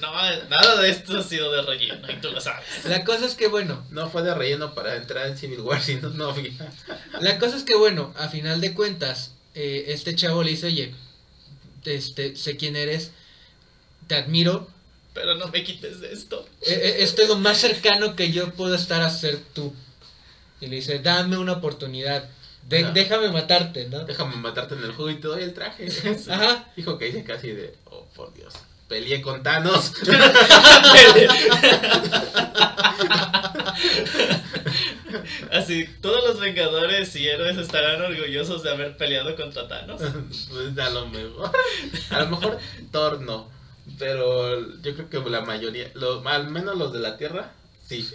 No, nada de esto ha sido de relleno, y tú lo sabes. La cosa es que, bueno. No fue de relleno para entrar en Civil War, sino no. La cosa es que, bueno, a final de cuentas, eh, este chavo le dice, oye, este, sé quién eres, te admiro. Pero no me quites de esto. Eh, eh, esto es lo más cercano que yo puedo estar a ser tú. Y le dice, dame una oportunidad. déjame matarte, ¿no? Déjame matarte en el juego y te doy el traje. Ajá. Dijo que dice casi de, oh, por Dios peleé con Thanos. Así, todos los Vengadores y héroes estarán orgullosos de haber peleado contra Thanos. Pues a lo mejor. A lo mejor Thor no. Pero yo creo que la mayoría, al menos los de la Tierra, sí.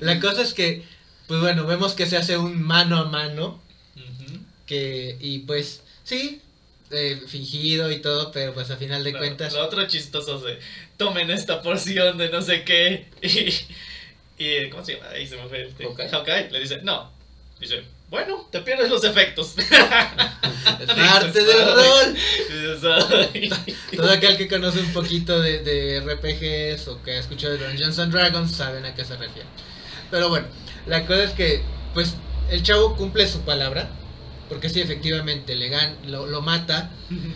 La cosa es que, pues bueno, vemos que se hace un mano a mano. Que, y pues, sí, eh, fingido y todo, pero pues a final de cuentas. Lo otro chistoso es tomen esta porción de no sé qué. Y, y ¿cómo se llama? Ahí se me fue este. Hawkeye le dice, no. Dice, bueno, te pierdes los efectos. parte del rol. Todo aquel que conoce un poquito de, de RPGs o que ha escuchado de Dungeons and Dragons saben a qué se refiere. Pero bueno, la cosa es que, pues, el chavo cumple su palabra. Porque sí, efectivamente, le lo, lo mata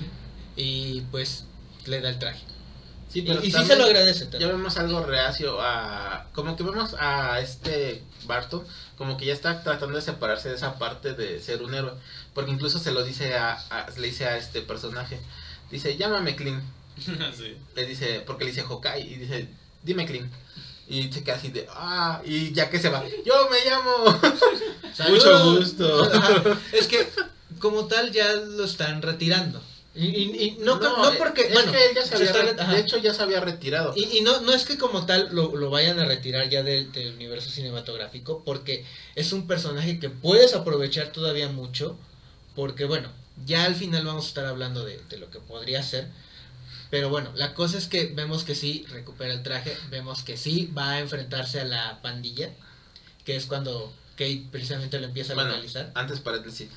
y pues le da el traje. Sí, pero y, sí se lo agradece. Ya vemos algo reacio a... Como que vemos a este Barton como que ya está tratando de separarse de esa parte de ser un héroe. Porque incluso se lo dice a, le dice a este personaje. Dice, llámame Clint. Le dice, porque le dice Hokai y dice, dime Clint. Y se queda así de, ah, y ya que se va, yo me llamo. Mucho gusto. Es que como tal ya lo están retirando. Y, y, no, no, porque. Es bueno, que él ya se había, de hecho, ya se había retirado. Y, y no, no es que como tal lo, lo vayan a retirar ya del, del, universo cinematográfico, porque es un personaje que puedes aprovechar todavía mucho. Porque, bueno, ya al final vamos a estar hablando de, de lo que podría ser. Pero bueno, la cosa es que vemos que sí recupera el traje, vemos que sí va a enfrentarse a la pandilla, que es cuando Kate precisamente lo empieza a bueno, localizar. Antes paréntesis,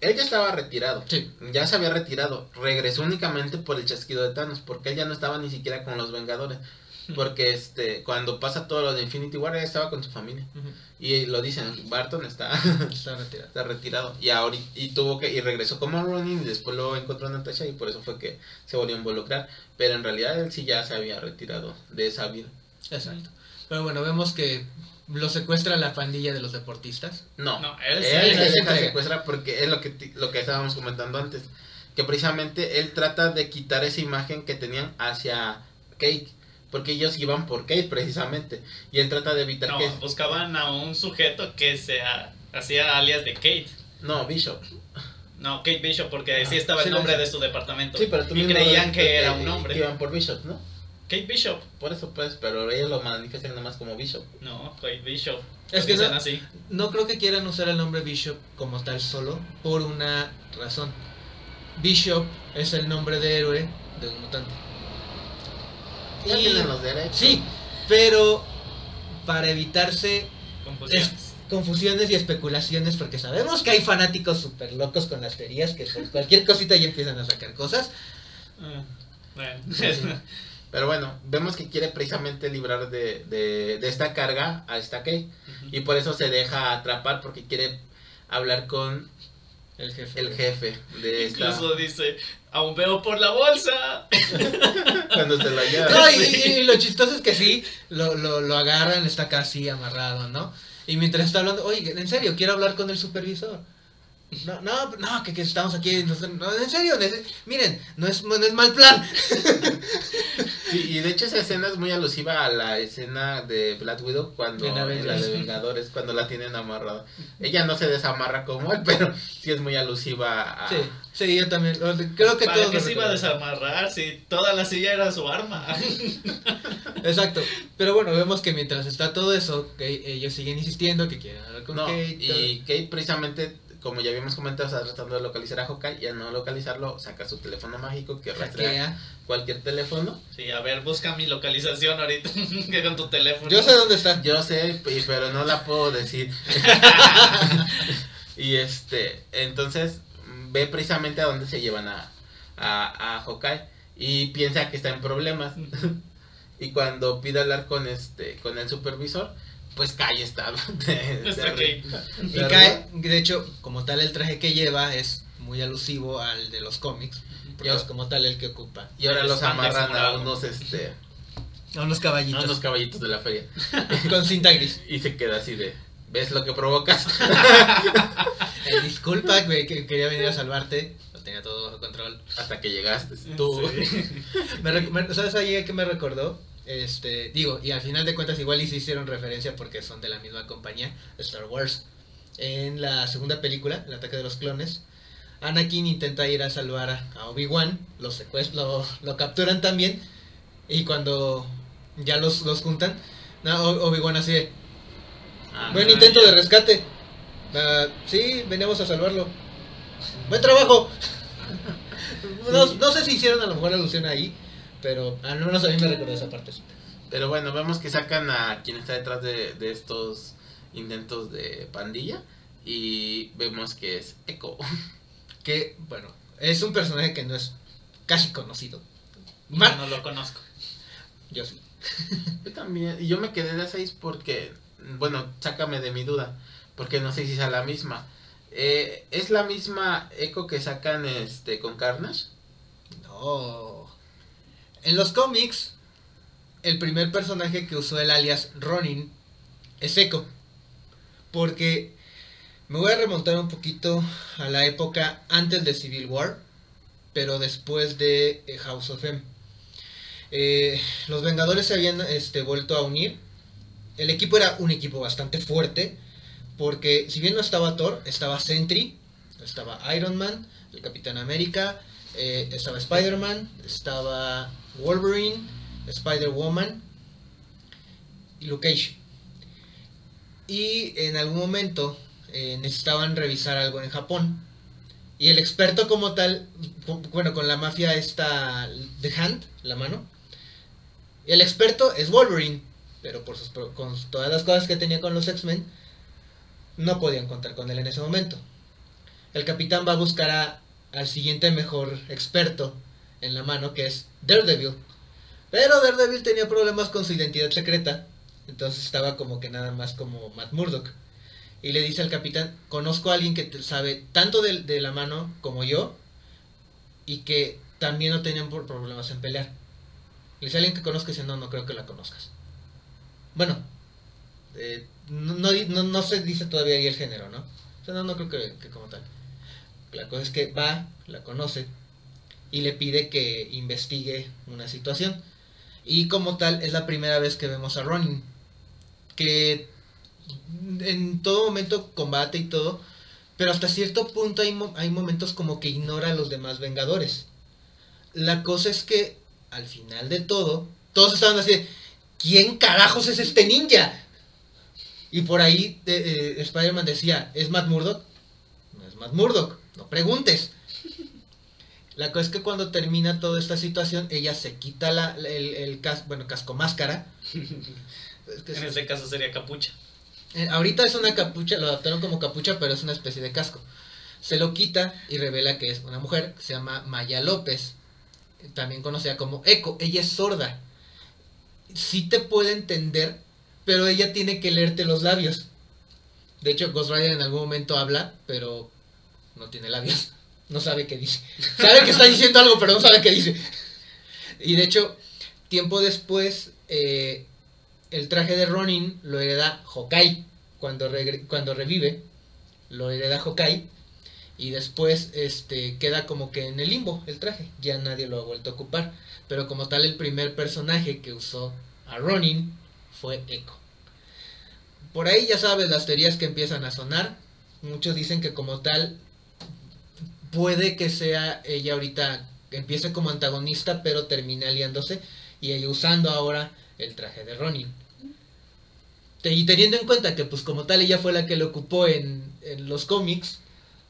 él ya estaba retirado. Sí. Ya se había retirado. Regresó únicamente por el chasquido de Thanos. Porque él ya no estaba ni siquiera con los Vengadores. Porque este cuando pasa todo lo de Infinity War, él estaba con su familia. Y lo dicen, Barton está, está, retirado. está retirado. Y ahora y tuvo que y regresó como Ronin y después lo encontró Natasha y por eso fue que se volvió a involucrar. Pero en realidad él sí ya se había retirado de esa vida. Exacto. Pero bueno, vemos que lo secuestra la pandilla de los deportistas. No, no él, él se secuestra porque es lo que, lo que estábamos comentando antes. Que precisamente él trata de quitar esa imagen que tenían hacia Kate. Porque ellos iban por Kate precisamente. Y él trata de evitar no, que... buscaban a un sujeto que se hacía alias de Kate. No, Bishop. No, Kate Bishop, porque así estaba el nombre de su departamento. Sí, pero y creían que era un hombre. iban por Bishop, ¿no? Kate Bishop. Por eso pues, pero ellos lo manifiestan nada más como Bishop. No, Kate Bishop. Es que no, así. no creo que quieran usar el nombre Bishop como tal solo por una razón. Bishop es el nombre de héroe de un mutante. Ya tienen los derechos. Sí, pero para evitarse confusiones. confusiones y especulaciones, porque sabemos que hay fanáticos súper locos con las teorías que por cualquier cosita ya empiezan a sacar cosas. Ah, bueno. Pero bueno, vemos que quiere precisamente librar de, de, esta carga a esta Kay. Y por eso se deja atrapar porque quiere hablar con el jefe. El jefe de Incluso dice, aún veo por la bolsa. Cuando se la lleva. No, y, lo chistoso es que sí, lo, lo, lo agarran, está casi amarrado, ¿no? Y mientras está hablando, oye, en serio, quiero hablar con el supervisor. No, no, no, que, que estamos aquí. No, en serio, miren, no es, no es mal plan. Sí, y de hecho esa escena es muy alusiva a la escena de Black Widow cuando la de Vengadores, cuando la tienen amarrada. Ella no se desamarra como él, pero sí es muy alusiva a... Sí, sí, yo también. Creo que ¿Para que se iba a desamarrar si toda la silla era su arma? Exacto. Pero bueno, vemos que mientras está todo eso, ellos siguen insistiendo que quieren hablar con Kate. Y Kate precisamente como ya habíamos comentado, está tratando de localizar a Hawkeye y al no localizarlo, saca su teléfono mágico que rastrea cualquier teléfono. Sí, a ver, busca mi localización ahorita que con tu teléfono. Yo sé dónde está. Yo sé, pero no la puedo decir. y este, entonces ve precisamente a dónde se llevan a, a, a Hawkeye y piensa que está en problemas. y cuando pide hablar con este con el supervisor, pues cae está. De, y cae, de hecho, como tal el traje que lleva es muy alusivo al de los cómics, porque es como tal el que ocupa. Y ahora los amarran a unos este a unos caballitos. A unos caballitos de la feria. Con cinta gris. Y se queda así de, ¿ves lo que provocas? eh, disculpa, que quería venir a salvarte. Lo tenía todo bajo control. Hasta que llegaste. Tú. ¿Sabes ahí que me recordó? Este, digo, y al final de cuentas igual y se hicieron referencia porque son de la misma compañía, Star Wars. En la segunda película, El ataque de los clones, Anakin intenta ir a salvar a Obi-Wan, lo, lo, lo capturan también y cuando ya los, los juntan, Obi-Wan así de, ah, buen intento de rescate. Uh, sí, veníamos a salvarlo. Buen trabajo. no, sé si hicieron a lo mejor alusión ahí, pero al menos a mí me recuerda esa parte. Pero bueno, vemos que sacan a quien está detrás de, de estos intentos de pandilla y vemos que es Echo. Que, bueno, es un personaje que no es casi conocido. Yo no lo conozco. Yo sí. Yo también. Y yo me quedé de 6 porque, bueno, sácame de mi duda. Porque no sé si es la misma. Eh, ¿Es la misma Echo que sacan este con Carnage? No. En los cómics, el primer personaje que usó el alias Ronin es Echo. Porque me voy a remontar un poquito a la época antes de Civil War, pero después de eh, House of M. Eh, los Vengadores se habían este, vuelto a unir. El equipo era un equipo bastante fuerte, porque si bien no estaba Thor, estaba Sentry, estaba Iron Man, el Capitán América, eh, estaba Spider-Man, estaba Wolverine, Spider-Woman y Luke Cage. Y en algún momento eh, necesitaban revisar algo en Japón. Y el experto como tal, bueno, con la mafia está The Hand, la mano. El experto es Wolverine, pero por sus, con todas las cosas que tenía con los X-Men, no podían contar con él en ese momento. El capitán va a buscar al siguiente mejor experto en la mano, que es Daredevil. Pero Daredevil tenía problemas con su identidad secreta, entonces estaba como que nada más como Matt Murdock y le dice al capitán, conozco a alguien que sabe tanto de, la mano como yo y que también no tenían problemas en pelear. Le dice a alguien que conozca y dice, no, no creo que la conozcas. Bueno, eh, no, se dice todavía ahí el género, ¿no? O sea, no, no creo que, que como tal. La cosa es que va, la conoce y le pide que investigue una situación. Y como tal, es la primera vez que vemos a Ronin. Que en todo momento combate y todo, pero hasta cierto punto hay, hay momentos como que ignora a los demás Vengadores. La cosa es que al final de todo, todos estaban así, ¿quién carajos es este ninja? Y por ahí eh, Spider-Man decía, ¿es Matt Murdock? No es Matt Murdock, no preguntes. La cosa es que cuando termina toda esta situación, ella se quita la, el, casco, bueno, casco máscara. en ese caso sería capucha. Eh, ahorita es una capucha, lo adaptaron como capucha, pero es una especie de casco. Se lo quita y revela que es una mujer, se llama Maya López, también conocida como Echo. Ella es sorda. Sí te puede entender, pero ella tiene que leerte los labios. De hecho, Ghost Rider en algún momento habla, pero no tiene labios. No sabe qué dice. Sabe que está diciendo algo, pero no sabe qué dice. Y de hecho, tiempo después, eh, el traje de Ronin lo hereda Hokai cuando, cuando revive, lo hereda Hokai y después este queda como que en el limbo el traje, ya nadie lo ha vuelto a ocupar, pero como tal el primer personaje que usó a Ronin fue Echo. Por ahí ya sabes las teorías que empiezan a sonar, muchos dicen que como tal puede que sea ella ahorita empiece como antagonista pero termine aliándose y ella usando ahora el traje de Ronin. Y teniendo en cuenta que pues como tal ella fue la que lo ocupó en, los cómics,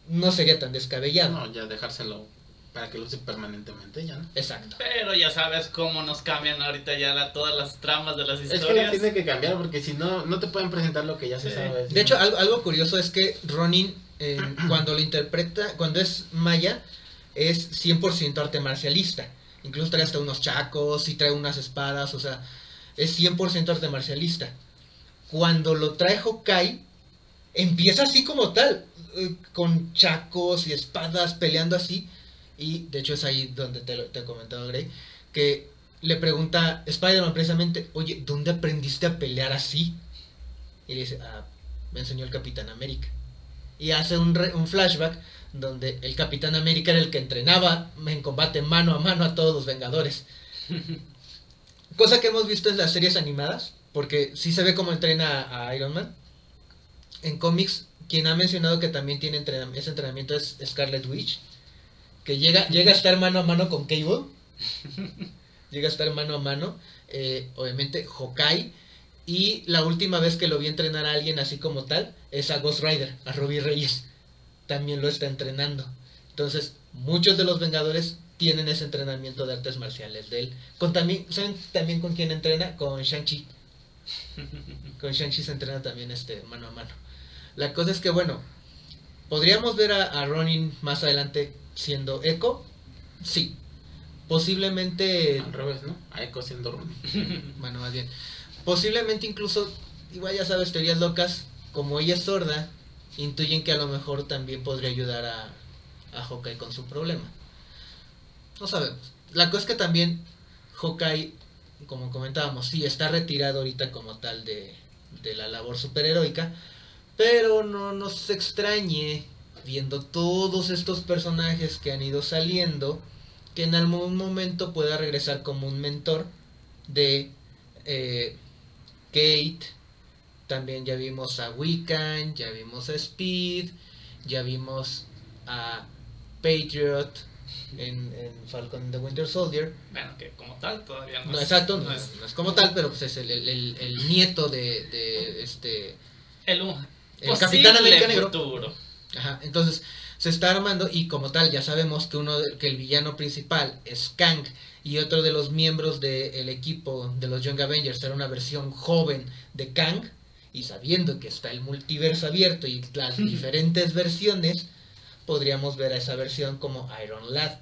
no sería tan descabellado. No, ya dejárselo para que lo use permanentemente ya, ¿no? Exacto. Pero ya sabes cómo nos cambian ahorita ya todas las tramas de las historias. Es que tiene que cambiar porque si no, no te pueden presentar lo que ya se sabe. De hecho, algo, algo curioso es que Ronin, cuando lo interpreta, cuando es Maya, es 100% arte marcialista. Incluso trae hasta unos chacos y trae unas espadas, o sea, es 100% arte marcialista. Cuando lo trae Hokai, empieza así como tal, eh, con chacos y espadas peleando así. Y de hecho es ahí donde te, te he comentado, Grey, que le pregunta Spider-Man precisamente, oye, ¿dónde aprendiste a pelear así? Y le dice, ah, me enseñó el Capitán América. Y hace un, un flashback donde el Capitán América era el que entrenaba en combate mano a mano a todos los Vengadores. Cosa que hemos visto en las series animadas, porque sí se ve cómo entrena a Iron Man. En cómics quien ha mencionado que también tiene ese entrenamiento es Scarlet Witch, que llega, llega a estar mano a mano con Cable, llega a estar mano a mano, eh, obviamente Hokai, y la última vez que lo vi entrenar a alguien así como tal es a Ghost Rider, a Robbie Reyes, también lo está entrenando. Entonces, muchos de los Vengadores tienen ese entrenamiento de artes marciales de él. Con también, ¿Saben también con quién entrena? Con Shang-Chi. con Shang-Chi se entrena también este mano a mano. La cosa es que, bueno, ¿podríamos ver a, Ronin más adelante siendo Echo? Sí. Posiblemente... Al revés, ¿no? A Echo siendo Ronin. bueno, más bien. Posiblemente incluso, igual ya sabes, teorías locas, como ella es sorda, intuyen que a lo mejor también podría ayudar a, a con su problema. No sabemos. La cosa es que también Hawkeye, como comentábamos, sí está retirado ahorita como tal de, de la labor superheroica, pero no nos extrañe viendo todos estos personajes que han ido saliendo, que en algún momento pueda regresar como un mentor de eh, Kate. También ya vimos a Wiccan, ya vimos a Speed, ya vimos a Patriot en, Falcon and the Winter Soldier. Bueno, que como tal todavía no, no exacto, no, es, como tal, pero pues es el, el, el, nieto de, de este... El, el Capitán América Negro. Ajá, entonces se está armando y como tal ya sabemos que uno que el villano principal es Kang y otro de los miembros del equipo de los Young Avengers era una versión joven de Kang y sabiendo que está el multiverso abierto y las diferentes versiones podríamos ver a esa versión como Iron Lad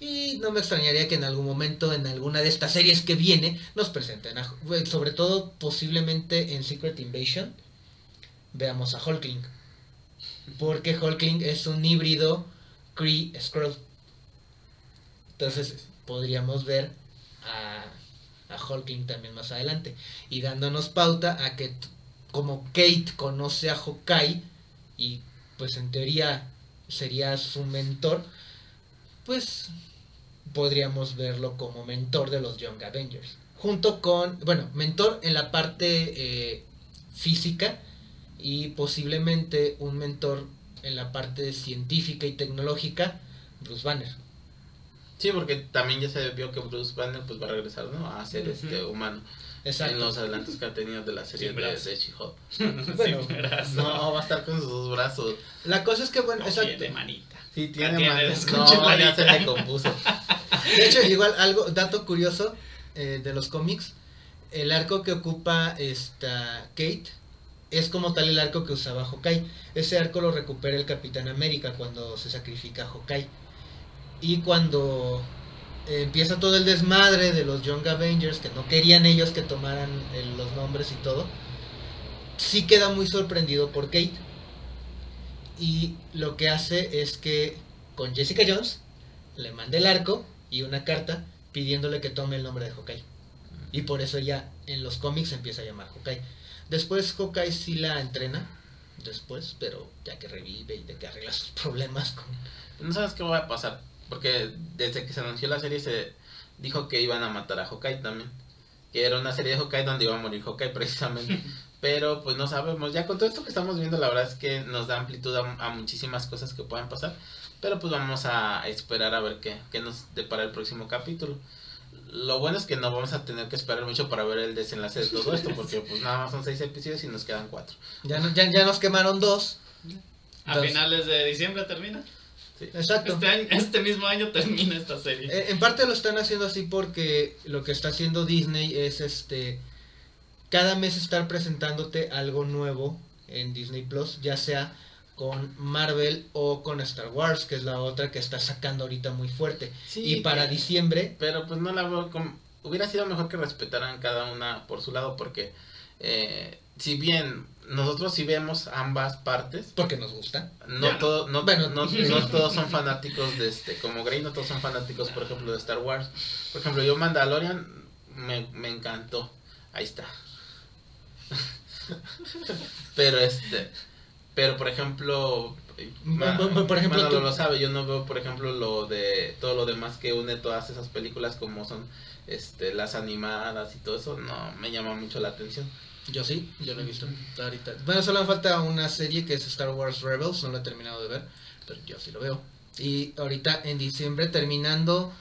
y no me extrañaría que en algún momento en alguna de estas series que viene nos presenten sobre todo posiblemente en Secret Invasion veamos a Hulkling. Porque Hulkling es un híbrido Kree Skrull. Entonces podríamos ver a, a Hulkling también más adelante. Y dándonos pauta a que como Kate conoce a Hawkeye y pues en teoría sería su mentor, pues podríamos verlo como mentor de los Young Avengers. Junto con, bueno, mentor en la parte eh, física y posiblemente un mentor en la parte científica y tecnológica, Bruce Banner. Sí, porque también ya se vio que Bruce Banner pues va a regresar, ¿no? A ser este humano. Exacto. En los adelantos que ha tenido de la serie de, de She-Hulk. bueno, no, va a estar con sus dos brazos. La cosa es que, bueno, no exacto. Tiene manita. Sí, tiene manita. No, ya se le compuso. De hecho, igual, algo, dato curioso eh, de los cómics, el arco que ocupa esta Kate es como tal el arco que usaba Hawkeye. Ese arco lo recupera el Capitán América cuando se sacrifica a Hawkeye. Y cuando eh, empieza todo el desmadre de los Young Avengers, que no querían ellos que tomaran los nombres y todo, sí queda muy sorprendido por Kate. Y lo que hace es que con Jessica Jones le manda el arco y una carta pidiéndole que tome el nombre de Hawkeye. Y por eso ya en los cómics empieza a llamar Hawkeye. Después Hawkeye sí la entrena, después, pero ya que revive y de que arregla sus problemas con... No sabes qué va a pasar, porque desde que se anunció la serie se dijo que iban a matar a Hawkeye también. Que era una serie de Hawkeye donde iba a morir Hawkeye precisamente. pero pues no sabemos, ya con todo esto que estamos viendo la verdad es que nos da amplitud a, muchísimas cosas que puedan pasar. Pero pues vamos a esperar a ver qué, qué nos depara el próximo capítulo lo bueno es que no vamos a tener que esperar mucho para ver el desenlace de todo esto, porque pues nada más son seis episodios y nos quedan cuatro. Ya, ya, ya nos quemaron dos. A finales de diciembre termina. Exacto. Este, este, mismo año termina esta serie. Eh, en parte lo están haciendo así porque lo que está haciendo Disney es este cada mes estar presentándote algo nuevo en Disney Plus, ya sea con Marvel o con Star Wars, que es la otra que está sacando ahorita muy fuerte. y para diciembre... Pero pues no la veo como... Hubiera sido mejor que respetaran cada una por su lado, porque eh, si bien nosotros sí vemos ambas partes... Porque nos gusta. No, todo, no, bueno. no, todos son fanáticos de este, como Grey, no todos son fanáticos, por ejemplo, de Star Wars. Por ejemplo, yo Mandalorian me, me encantó. Ahí está. Pero este pero, por ejemplo, por ejemplo, tú... lo sabe, yo no veo, por ejemplo, lo de todo lo demás que une todas esas películas como son este las animadas y todo eso, no me llama mucho la atención. Yo sí, yo lo he visto ahorita. Bueno, solo me falta una serie que es Star Wars Rebels, no lo he terminado de ver, pero yo sí lo veo. Y ahorita en diciembre terminando,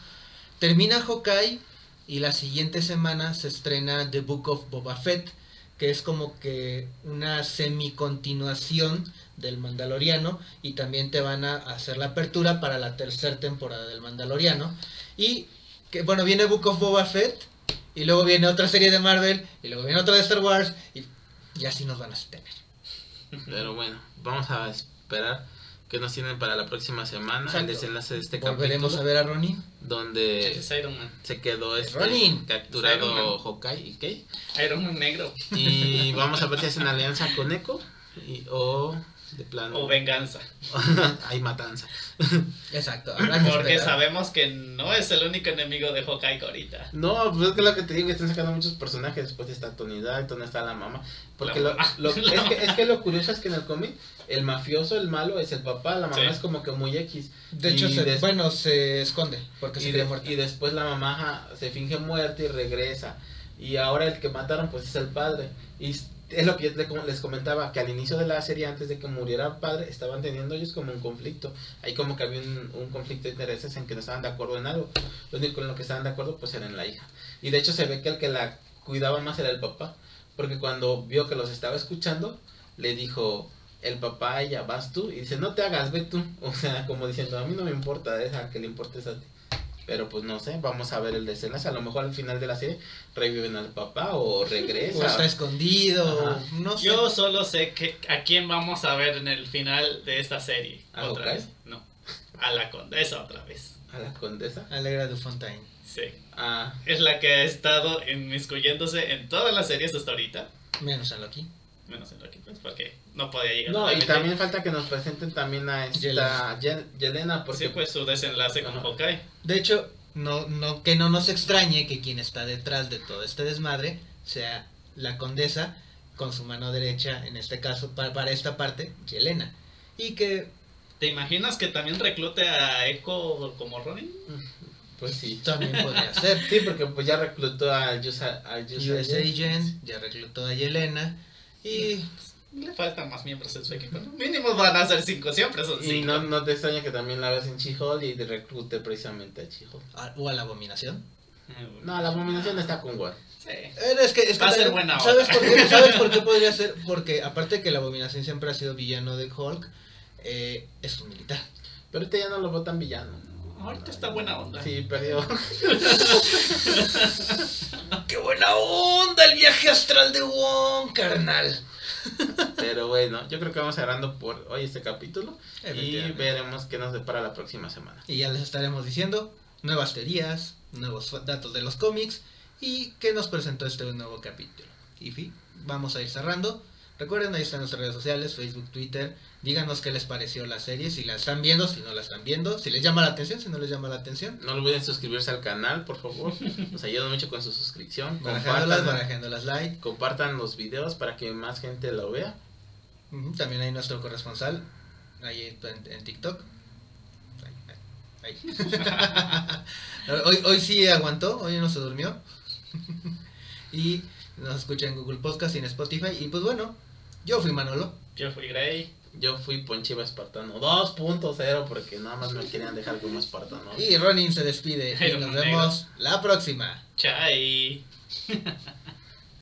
termina Hawkeye y la siguiente semana se estrena The Book of Boba Fett, que es como que una semi-continuación del Mandaloriano y también te van a hacer la apertura para la tercera temporada del Mandaloriano. Y que bueno, viene Book of Boba Fett y luego viene otra serie de Marvel y luego viene otra de Star Wars y, y así nos van a tener. Pero bueno, vamos a esperar que nos tienen para la próxima semana Exacto. el desenlace de este Volveremos capítulo a ver a Ronin. donde Es Iron Man. se quedó este Ronin. Capturado. Hawkeye y Kay Iron Man negro. y vamos a ver si hacen alianza con Echo y, o de plano O venganza. hay matanza Exacto. habrá que Porque esperar. sabemos que no es el único enemigo de Hawkeye ahorita. no pues es que lo que te digo están sacando muchos personajes después está Tony Dalton está la mamá porque La lo, mamá. lo- La es, que, es que lo curioso es que en el cómic el mafioso el malo es el papá la mamá Sí. es como que muy X De hecho, se- des- bueno, se esconde porque y, de- muerta. y después la mamá se finge muerta y regresa. Y ahora el que mataron pues es el padre. Y es lo que yo le- les comentaba, que al inicio de la serie, antes de que muriera el padre, estaban teniendo ellos como un conflicto. Ahí como que había un, un conflicto de intereses en que no estaban de acuerdo en algo. Lo único en lo que estaban de acuerdo pues era en la hija. Y de hecho se ve que el que la cuidaba más era el papá. Porque cuando vio que los estaba escuchando, le dijo el papá ella, vas tú. Y dice, no te hagas, ve tú. O sea, como diciendo, a mí no me importa, deja que le importes a ti. Pero pues no sé, vamos a ver el desenlace. A lo mejor al final de la serie reviven al papá o regresa. O está escondido, Ajá. no sé. Yo solo sé que a quién vamos a ver en el final de esta serie. ¿A otra vez. No. A la condesa otra vez. A la condesa. Alegra Dufontaine. Sí. Ah, Es la que ha estado inmiscuyéndose en todas las series hasta ahorita. Menos en Loki. Menos en Loki, pues, porque no podía llegar no, y también falta que nos presenten también a esta Yelena. Yel- Yelena, porque Sí, pues su desenlace con. Hawkeye. De hecho, no, no, que no nos extrañe que quien está detrás de todo este desmadre sea la condesa con su mano derecha, en este caso, para, para esta parte, Yelena. Y que ¿Te imaginas que también reclute a Echo como Ronin? pues sí. también podría ser. Sí, porque pues ya reclutó al USA, al USA US Agent, ya reclutó a Yelena. Y Le faltan más miembros en su equipo. ¿no? Mínimo van a ser cinco, siempre son Y cinco. no, no te extraña que también la ves en She-Hulk y de reclute precisamente a She-Hulk. a- o a la abominación. No, la abominación está con War. Sí. Es que, es que Va a ser buena ¿sabes onda. por, qué, ¿Sabes por qué podría ser? Porque aparte que la abominación siempre ha sido villano de Hulk, eh, es un militar. Pero este ya no lo veo tan villano. Ahorita está buena onda. Sí, perdió. ¡Qué buena onda el viaje astral de Wong, carnal! Pero bueno, yo creo que vamos cerrando por hoy este capítulo. Y veremos qué nos depara la próxima semana. Y ya les estaremos diciendo nuevas teorías, nuevos datos de los cómics y qué nos presentó este nuevo capítulo. Y fin, vamos a ir cerrando. Recuerden, ahí están nuestras redes sociales, Facebook, Twitter. Díganos qué les pareció la serie, si la están viendo, si no la están viendo, si les llama la atención, si no les llama la atención. No olviden suscribirse al canal, por favor. Nos ayudan mucho con su suscripción. Barajándolas, barajándolas like. compartan los videos para que más gente lo vea. También hay nuestro corresponsal, ahí en, en TikTok. Ahí, ahí. hoy, hoy sí aguantó, hoy no se durmió. y nos escucha en Google Podcast y en Spotify. Y pues bueno, yo fui Manolo. Yo fui Grey. Yo fui Ponchiva Espartano 2.0 porque nada más me querían dejar como Espartano. Y Ronin se despide. Y nos vemos la próxima. Chai.